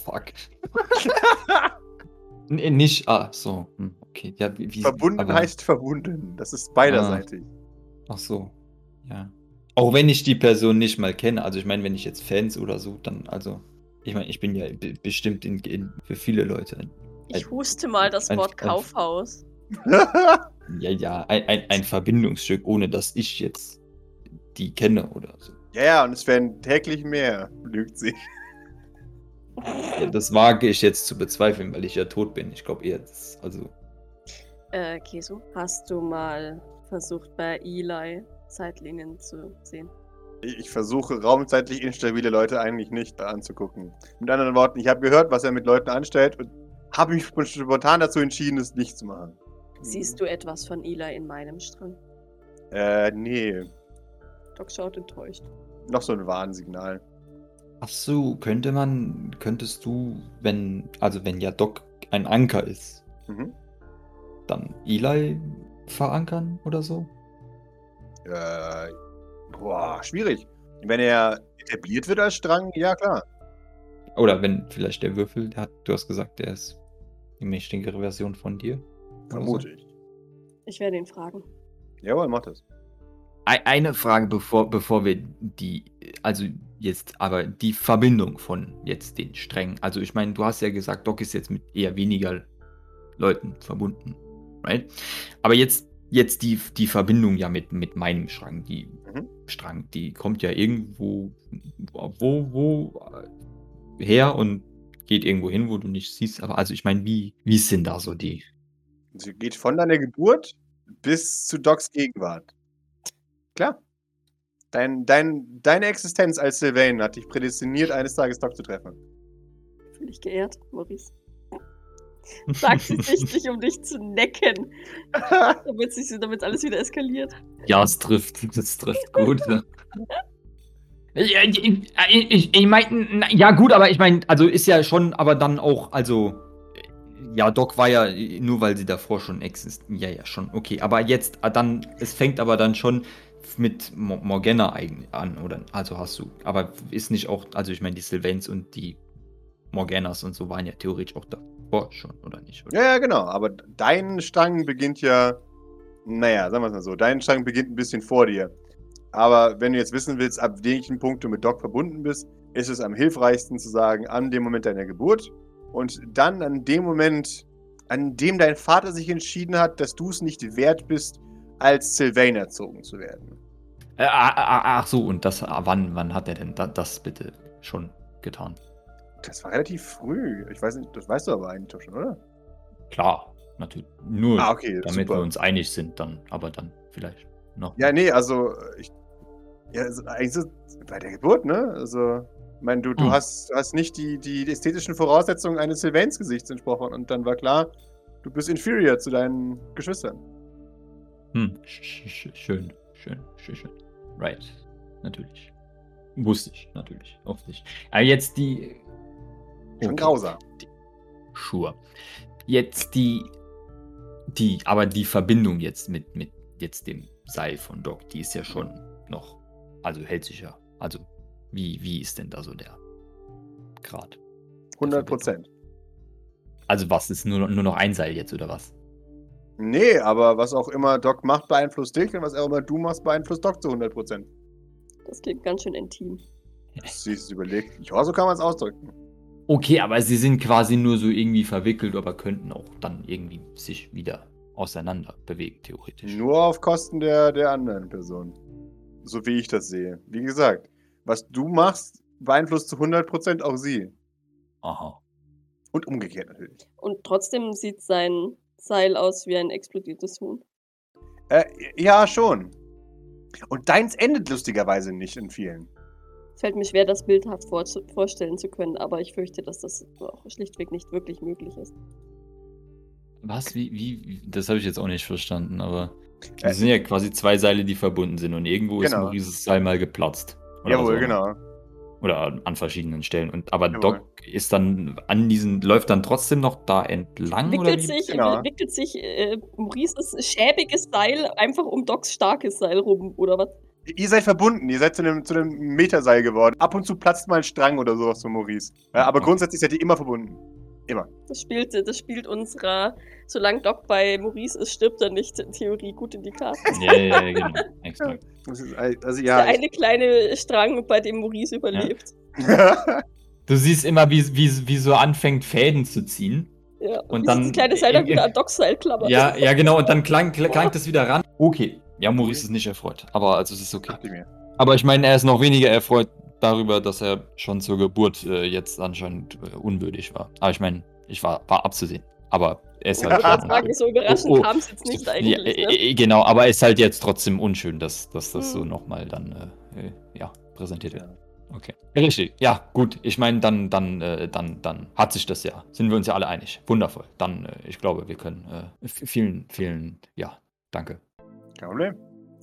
Fuck. [LAUGHS] nee, nicht. Ah, so. Hm, okay. Ja, wie, wie, Verbunden aber- heißt verbunden. Das ist beiderseitig. Ach so. Ja. Auch wenn ich die Person nicht mal kenne. Also ich meine, wenn ich jetzt Fans oder so, dann, also. Ich meine, ich bin ja be bestimmt in, in, für viele Leute. ein- ich huste mal das ein- Wort ein- Kaufhaus. Ja, ja, ein, ein, ein Verbindungsstück, ohne dass ich jetzt die kenne oder so. ja, ja, und es werden täglich mehr, lügt sie. Ja, das wage ich jetzt zu bezweifeln, weil ich ja tot bin. Ich glaube eher, das, also. Äh, Kesu, hast du mal versucht, bei Eli Zeitlinien zu sehen? Ich ich versuche raumzeitlich instabile Leute eigentlich nicht anzugucken. Mit anderen Worten, ich habe gehört, was er mit Leuten anstellt und habe mich spontan dazu entschieden, es nicht zu machen. Siehst du etwas von Eli in meinem Strang? Äh, nee. Doc schaut enttäuscht. Noch so ein Warnsignal. Ach so, könnte man, könntest du, wenn, also wenn ja Doc ein Anker ist, Mhm. dann Eli verankern oder so? Äh, boah, schwierig. Wenn er etabliert wird als Strang, ja klar. Oder wenn vielleicht der Würfel, der hat, du hast gesagt, der ist die mächtigere Version von dir? Vermute ich. Ich werde ihn fragen. Jawohl, mach das. Ei- Eine Frage, bevor, bevor wir die, also jetzt, aber die Verbindung von jetzt den Strängen. Also ich meine, du hast ja gesagt, Doc ist jetzt mit eher weniger Leuten verbunden, right? Aber jetzt, jetzt die, die Verbindung ja mit, mit meinem Strang, die Mhm. Strang, die kommt ja irgendwo, wo, wo her und geht irgendwo hin, wo du nicht siehst. Aber also ich meine, wie, wie sind da so die? Sie geht von deiner Geburt bis zu Docs Gegenwart. Klar. Dein, dein, deine Existenz als Sylvain hat dich prädestiniert, eines Tages Doc zu treffen. Fühle ich geehrt, Maurice. Sag sie nicht, nicht, um dich zu necken, damit, sich, damit alles wieder eskaliert. Ja, es trifft, es trifft gut. Ja, ich, ich, ich meine, ja gut, aber ich meine, also ist ja schon, aber dann auch, also, ja, Doc war ja, nur weil sie davor schon existiert, ja, ja, schon, okay, aber jetzt, dann, es fängt aber dann schon mit Mo Morgana eigentlich an, oder, also hast du, aber ist nicht auch, also ich meine, die Sylvains und die Morganas und so waren ja theoretisch auch davor schon, oder nicht? Oder? Ja, ja, genau. Aber dein Strang beginnt ja, naja, sagen wir es mal so, dein Strang beginnt ein bisschen vor dir. Aber wenn du jetzt wissen willst, ab welchem Punkt du mit Doc verbunden bist, ist es am hilfreichsten zu sagen, an dem Moment deiner Geburt und dann an dem Moment, an dem dein Vater sich entschieden hat, dass du es nicht wert bist, als Sylvain erzogen zu werden. Äh, ach so, und das, wann, wann hat er denn da, das bitte schon getan? Das war relativ früh. Ich weiß nicht, das weißt du aber eigentlich doch schon, oder? Klar, natürlich. Nur Ah, okay, damit super. wir uns einig sind, dann, aber dann vielleicht noch. Ja, nee, also ich. Ja, also, eigentlich bei der Geburt, ne? Also, ich meine, du, du, Hm. hast, du hast nicht die, die ästhetischen Voraussetzungen eines Sylvains-Gesichts entsprochen und dann war klar, du bist inferior zu deinen Geschwistern. Hm, sch sch sch schön, schön, schön, schön. Right, natürlich. Wusste ich, natürlich, auch nicht. Aber jetzt die. Schon Okay. grausam. Sure. Jetzt die, die, aber die Verbindung jetzt mit, mit jetzt dem Seil von Doc, die ist ja schon noch, also hält sich ja. Also, wie, wie ist denn da so der Grad? 100 Prozent. Also was, ist nur, nur noch ein Seil jetzt oder was? Nee, aber was auch immer Doc macht, beeinflusst dich und was auch immer du machst, beeinflusst Doc zu 100 Prozent. Das klingt ganz schön intim. Sie ist überlegt. Ja, so kann man es ausdrücken. Okay, aber sie sind quasi nur so irgendwie verwickelt, aber könnten auch dann irgendwie sich wieder auseinander bewegen, theoretisch. Nur auf Kosten der, der anderen Person. so wie ich das sehe. Wie gesagt, was du machst, beeinflusst zu 100% auch sie. Aha. Und umgekehrt natürlich. Und trotzdem sieht sein Seil aus wie ein explodiertes Huhn. Äh, ja, schon. Und deins endet lustigerweise nicht in vielen. Es fällt mir schwer, das bildhaft vor vorstellen zu können, aber ich fürchte, dass das auch schlichtweg nicht wirklich möglich ist. Was? Wie? wie wie- das habe ich jetzt auch nicht verstanden, aber. Äh, Das sind ja quasi zwei Seile, die verbunden sind und irgendwo ist Genau. Maurices Seil mal geplatzt. Jawohl, so. genau. Oder an verschiedenen Stellen. Und, aber Jawohl. Doc ist dann an diesen, läuft dann trotzdem noch da entlang oder Wickelt wie? sich, Genau. wickelt sich äh, Maurices schäbiges Seil einfach um Docs starkes Seil rum, oder was? Ihr seid verbunden, ihr seid zu einem, zu einem Meterseil geworden. Ab und zu platzt mal ein Strang oder sowas von Maurice. Ja, aber Okay. grundsätzlich seid ihr immer verbunden. Das spielt, das spielt unserer, solange Doc bei Maurice ist, stirbt er nicht, Theorie gut in die Karten. Ja, ja, ja, genau. [LAUGHS] Exakt. Das ist, also Der ja. eine kleine Strang, bei dem Maurice überlebt. Ich, [LAUGHS] Du siehst immer, wie, wie, wie so anfängt, Fäden zu ziehen. Ja. Und wie dann- das kleine Seil wieder an Docs Seil klappert. Ja, ja, genau. Und dann klang, klang, klang das wieder ran. Okay. Ja, Maurice ist nicht erfreut. Aber also es ist okay. Aber ich meine, er ist noch weniger erfreut darüber, dass er schon zur Geburt äh, jetzt anscheinend äh, unwürdig war. Aber ich meine, ich war, war abzusehen. Aber er ist Ich halt. wollte schon so überraschend Oh, oh. kam es jetzt nicht Ja, eigentlich. äh, ne? äh, genau, aber ist halt jetzt trotzdem unschön, dass, dass das so Hm. nochmal dann äh, äh, ja, präsentiert wird. Ja. Okay. Richtig. Ja, gut. Ich meine, dann, dann, äh, dann, dann hat sich das ja. Sind wir uns ja alle einig. Wundervoll. Dann, äh, ich glaube, wir können. Äh, vielen, vielen, ja, danke. Kein Problem.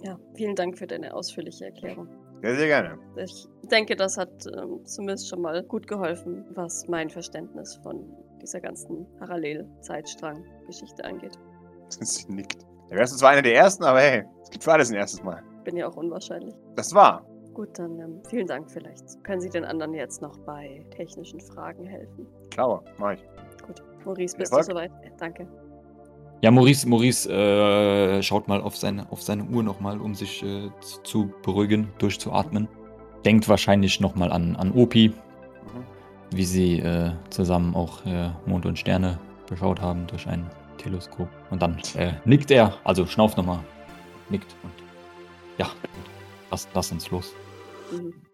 Ja, vielen Dank für deine ausführliche Erklärung. Sehr, sehr gerne. Ich denke, das hat ähm, zumindest schon mal gut geholfen, was mein Verständnis von dieser ganzen Parallelzeitstrang-Geschichte angeht. [LAUGHS] Sie nickt. Der erste war einer der ersten, aber hey, es gibt für alles ein erstes Mal. Bin ja auch unwahrscheinlich. Das war. Gut, dann ähm, vielen Dank vielleicht. Können Sie den anderen jetzt noch bei technischen Fragen helfen? Klar, mach ich. Gut. Maurice, bist Erfolg. du soweit? Äh, danke. Ja, Maurice, Maurice äh, schaut mal auf seine, auf seine Uhr nochmal, um sich äh, zu- beruhigen, durchzuatmen. Denkt wahrscheinlich nochmal an, an Opi. Wie sie äh, zusammen auch äh, Mond und Sterne beschaut haben durch ein Teleskop. Und dann äh, nickt er, also schnauft nochmal, nickt und ja, lass, lass uns los. Mhm.